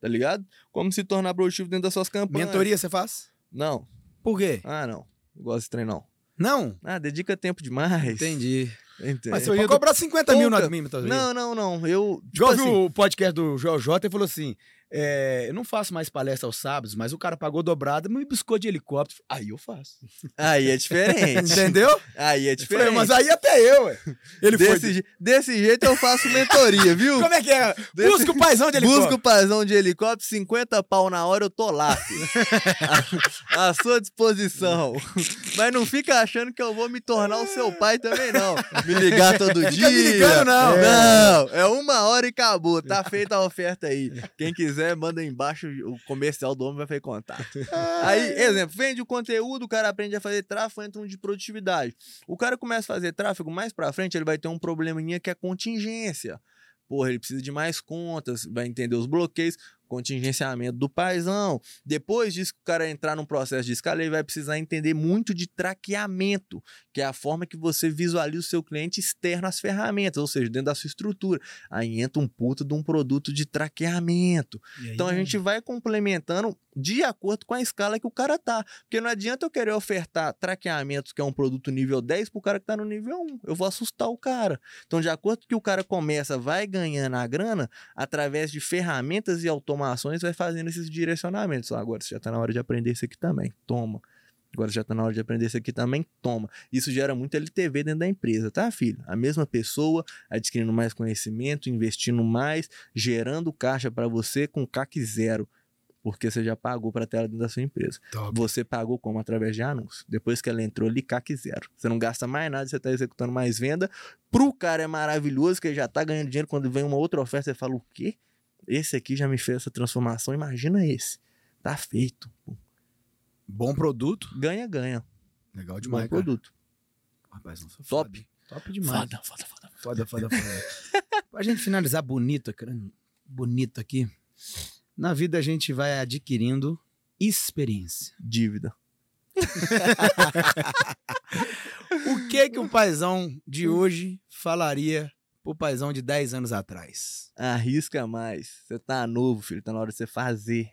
Tá ligado? Como se tornar produtivo dentro das suas campanhas. Mentoria você faz? Não. Por quê? Ah, não. Não gosto desse trem, não. Não? Ah, dedica tempo demais. Entendi. Entendi. Mas você Mentoria pode cobrar 50 mil no admin, muitas vezes. Não, não, não. Eu. tipo Já ouviu assim, o podcast do Joel J e falou assim: é, eu não faço mais palestra aos sábados, mas o cara pagou dobrado e me buscou de helicóptero. Aí eu faço. Aí é diferente. Entendeu? Aí é Eu falei, diferente. mas aí até eu, ué. Ele desse, foi. je- desse jeito eu faço mentoria, viu? *laughs* Como é que é? Desse- Busca o paizão de helicóptero. Busca o paizão de helicóptero, 50 pau na hora, eu tô lá, à, à *laughs* sua disposição. Mas não fica achando que eu vou me tornar o seu pai também, não. Me ligar todo Fica dia. me ligando, não. Não, é uma hora e acabou. Tá feita a oferta aí. Quem quiser, manda aí embaixo o comercial do homem vai fazer contato. *laughs* Aí, exemplo, vende o conteúdo, o cara aprende a fazer tráfego, entra um de produtividade. O cara começa a fazer tráfego, mais pra frente ele vai ter um probleminha que é contingência. Porra, ele precisa de mais contas, vai entender os bloqueios, contingenciamento do paizão. Depois disso, que o cara entrar num processo de escala, ele vai precisar entender muito de traqueamento, que é a forma que você visualiza o seu cliente externo às ferramentas, ou seja, dentro da sua estrutura. Aí entra um puta de um produto de traqueamento. Então a gente vai complementando de acordo com a escala que o cara tá. Porque não adianta eu querer ofertar traqueamentos, que é um produto nível 10, pro cara que tá no nível 1. Eu vou assustar o cara. Então, de acordo que o cara começa, vai ganhando a grana, através de ferramentas e automações, vai fazendo esses direcionamentos. Ah, Agora você já tá na hora de aprender isso aqui também. Toma. Agora já tá na hora de aprender isso aqui também, toma. Isso gera muito LTV dentro da empresa, tá, filho? A mesma pessoa adquirindo mais conhecimento, investindo mais, gerando caixa para você com CAC zero. Porque você já pagou para tela dentro da sua empresa. Top. Você pagou como? Através de anúncio. Depois que ela entrou ali, CAC zero. Você não gasta mais nada, você está executando mais venda. Pro cara é maravilhoso, que ele já tá ganhando dinheiro. Quando vem uma outra oferta, você fala, o quê? Esse aqui já me fez essa transformação. Imagina esse. Tá feito. Bom produto. Ganha, ganha. Legal Bom demais, cara. produto. Rapaz, não sou Top. foda. Top demais. Foda, foda, foda. Foda, foda, foda. *laughs* pra gente finalizar bonito, cara, bonito aqui. Na vida a gente vai adquirindo experiência. Dívida. *laughs* O que que o paizão de hoje falaria pro paizão de 10 anos atrás? Arrisca mais. Você tá novo, filho. Tá na hora de você fazer.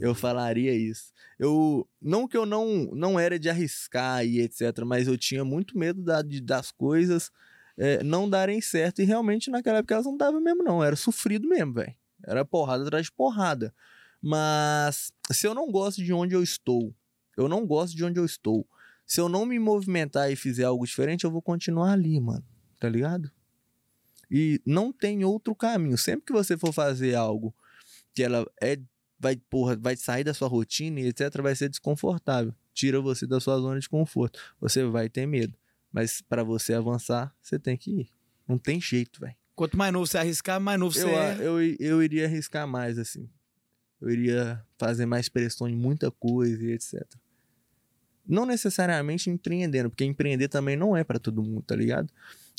Eu falaria isso. Eu não que eu não não era de arriscar e etc, mas eu tinha muito medo da- de- das coisas é, não darem certo e realmente naquela época elas não davam mesmo não, era sofrido mesmo, velho. Era porrada atrás de porrada. Mas se eu não gosto de onde eu estou, eu não gosto de onde eu estou. Se eu não me movimentar e fizer algo diferente, eu vou continuar ali, mano. Tá ligado? E não tem outro caminho. Sempre que você for fazer algo que ela é vai, porra, vai sair da sua rotina e etc, vai ser desconfortável. Tira você da sua zona de conforto. Você vai ter medo. Mas pra você avançar, você tem que ir. Não tem jeito, velho. Quanto mais novo você arriscar, mais novo você Eu, é. eu, eu iria arriscar mais, assim. Eu iria fazer mais pressão em muita coisa e etc. Não necessariamente empreendendo, porque empreender também não é pra todo mundo, tá ligado?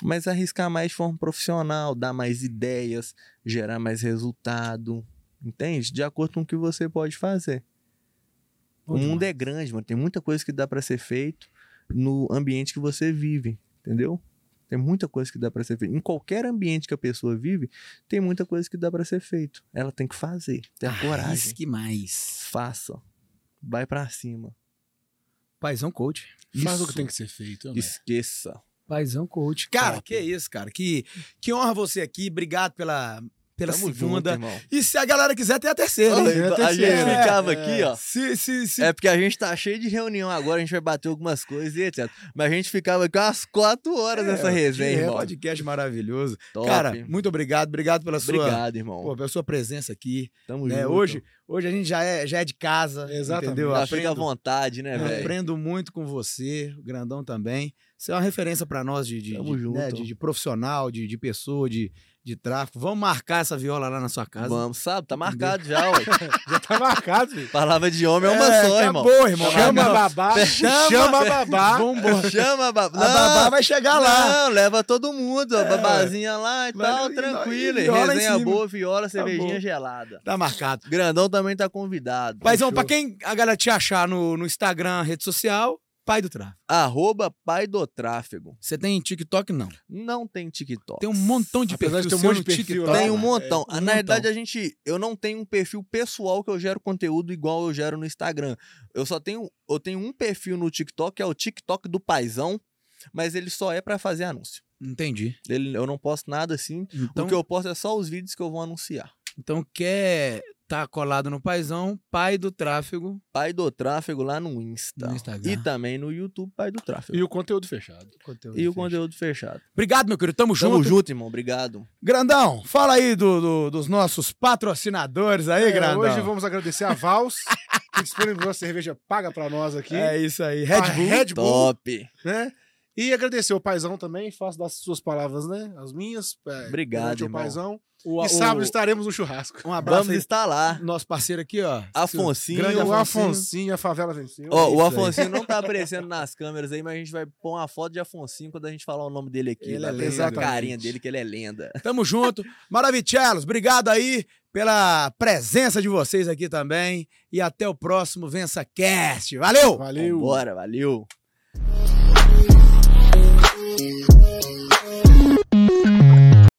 Mas arriscar mais de forma profissional, dar mais ideias, gerar mais resultado, entende? De acordo com o que você pode fazer. Bom o mundo é grande, mano. Tem muita coisa que dá pra ser feito no ambiente que você vive, entendeu? Tem muita coisa que dá pra ser feito. Em qualquer ambiente que a pessoa vive, tem muita coisa que dá pra ser feito. Ela tem que fazer, ter a coragem. Arrisque mais. Faça. Vai pra cima. Paizão coach. Faz o Isso. que tem que ser feito. né? Esqueça. Paizão coach. Cara, Top. que isso, cara. Que, que honra você aqui. Obrigado pela, pela Tamo junto, segunda. irmão. e se a galera quiser, tem a terceira. Olha, hein? é a a gente terceira. ficava É, aqui, ó. Se, se, se É porque a gente tá cheio de reunião agora, a gente vai bater algumas coisas e etc. Mas a gente ficava aqui umas quatro horas nessa resenha, é, irmão. podcast maravilhoso. Top. Cara, muito obrigado. Obrigado pela sua, Obrigado, irmão. pô, pela sua presença aqui. Tamo né? junto. Hoje, hoje a gente já é, já é de casa. Exatamente. Entendeu? Já Aprendo- fica à vontade, né, velho? Aprendo muito com você, o Grandão também. Você é uma referência pra nós de, de, Tamo de, né, junto. de- de profissional, de, de pessoa, de, de tráfico. Vamos marcar essa viola lá na sua casa. Vamos, sabe? Tá marcado já, ué. *laughs* Já tá marcado, filho. Palavra de homem é uma só, irmão. acabou, irmão. Chama a Não, babá. Chama- Chama a babá. Vambora. Chama a babá. A babá vai chegar lá. Não, leva todo mundo. A É, babazinha lá e Vai- tal, tranquilo. Resenha boa, viola, cervejinha bom. gelada. Tá marcado. Grandão também tá convidado. Paizão, pra quem a galera te achar no, no Instagram, rede social, pai do tráfico. Arroba pai do tráfego. Você tem TikTok? Não. Não tem TikTok. Tem um montão de Apesar de perfil ter um monte de perfil TikTok. Tem um É, montão. um Na montão. verdade, a gente. Eu não tenho um perfil pessoal que eu gero conteúdo igual eu gero no Instagram. Eu só tenho. Eu tenho um perfil no TikTok, que é o TikTok do Paizão, mas ele só é pra fazer anúncio. Entendi. Ele, eu não posto nada assim. Então, O que eu posto é só os vídeos que eu vou anunciar. então quer tá colado no paizão, pai do tráfego Pai do Tráfego lá no Insta. no Instagram. E também no YouTube, Pai do Tráfego. E o conteúdo fechado. conteúdo E o fecho. conteúdo fechado. Obrigado, meu querido. Tamo Tamo junto. junto, irmão. Obrigado. Grandão, fala aí do, do- dos nossos patrocinadores aí, É, Grandão. hoje vamos agradecer a Vals, *laughs* que disponibilizou a cerveja paga pra nós aqui. É isso aí. Red Bull. Red Bull, Top. né? E agradecer o Paizão também, faço das suas palavras, né? As minhas. é, Obrigado, o irmão. Paizão. O- e o- sábado estaremos no churrasco. Um abraço Vamos estar lá. Nosso parceiro aqui, ó. Afonsinho. Grande o Afonsinho. Afonsinho, a favela venceu. Ó, isso o. Afonsinho não tá *laughs* aparecendo nas câmeras aí, mas a gente vai pôr uma foto de Afonsinho quando a gente falar o nome dele aqui. Ele Dá é lenda. a carinha dele, que ele é lenda. Tamo junto. Maravichelos, obrigado aí pela presença de vocês aqui também. E até o próximo Vença Cast. Valeu! Valeu. Bora, valeu.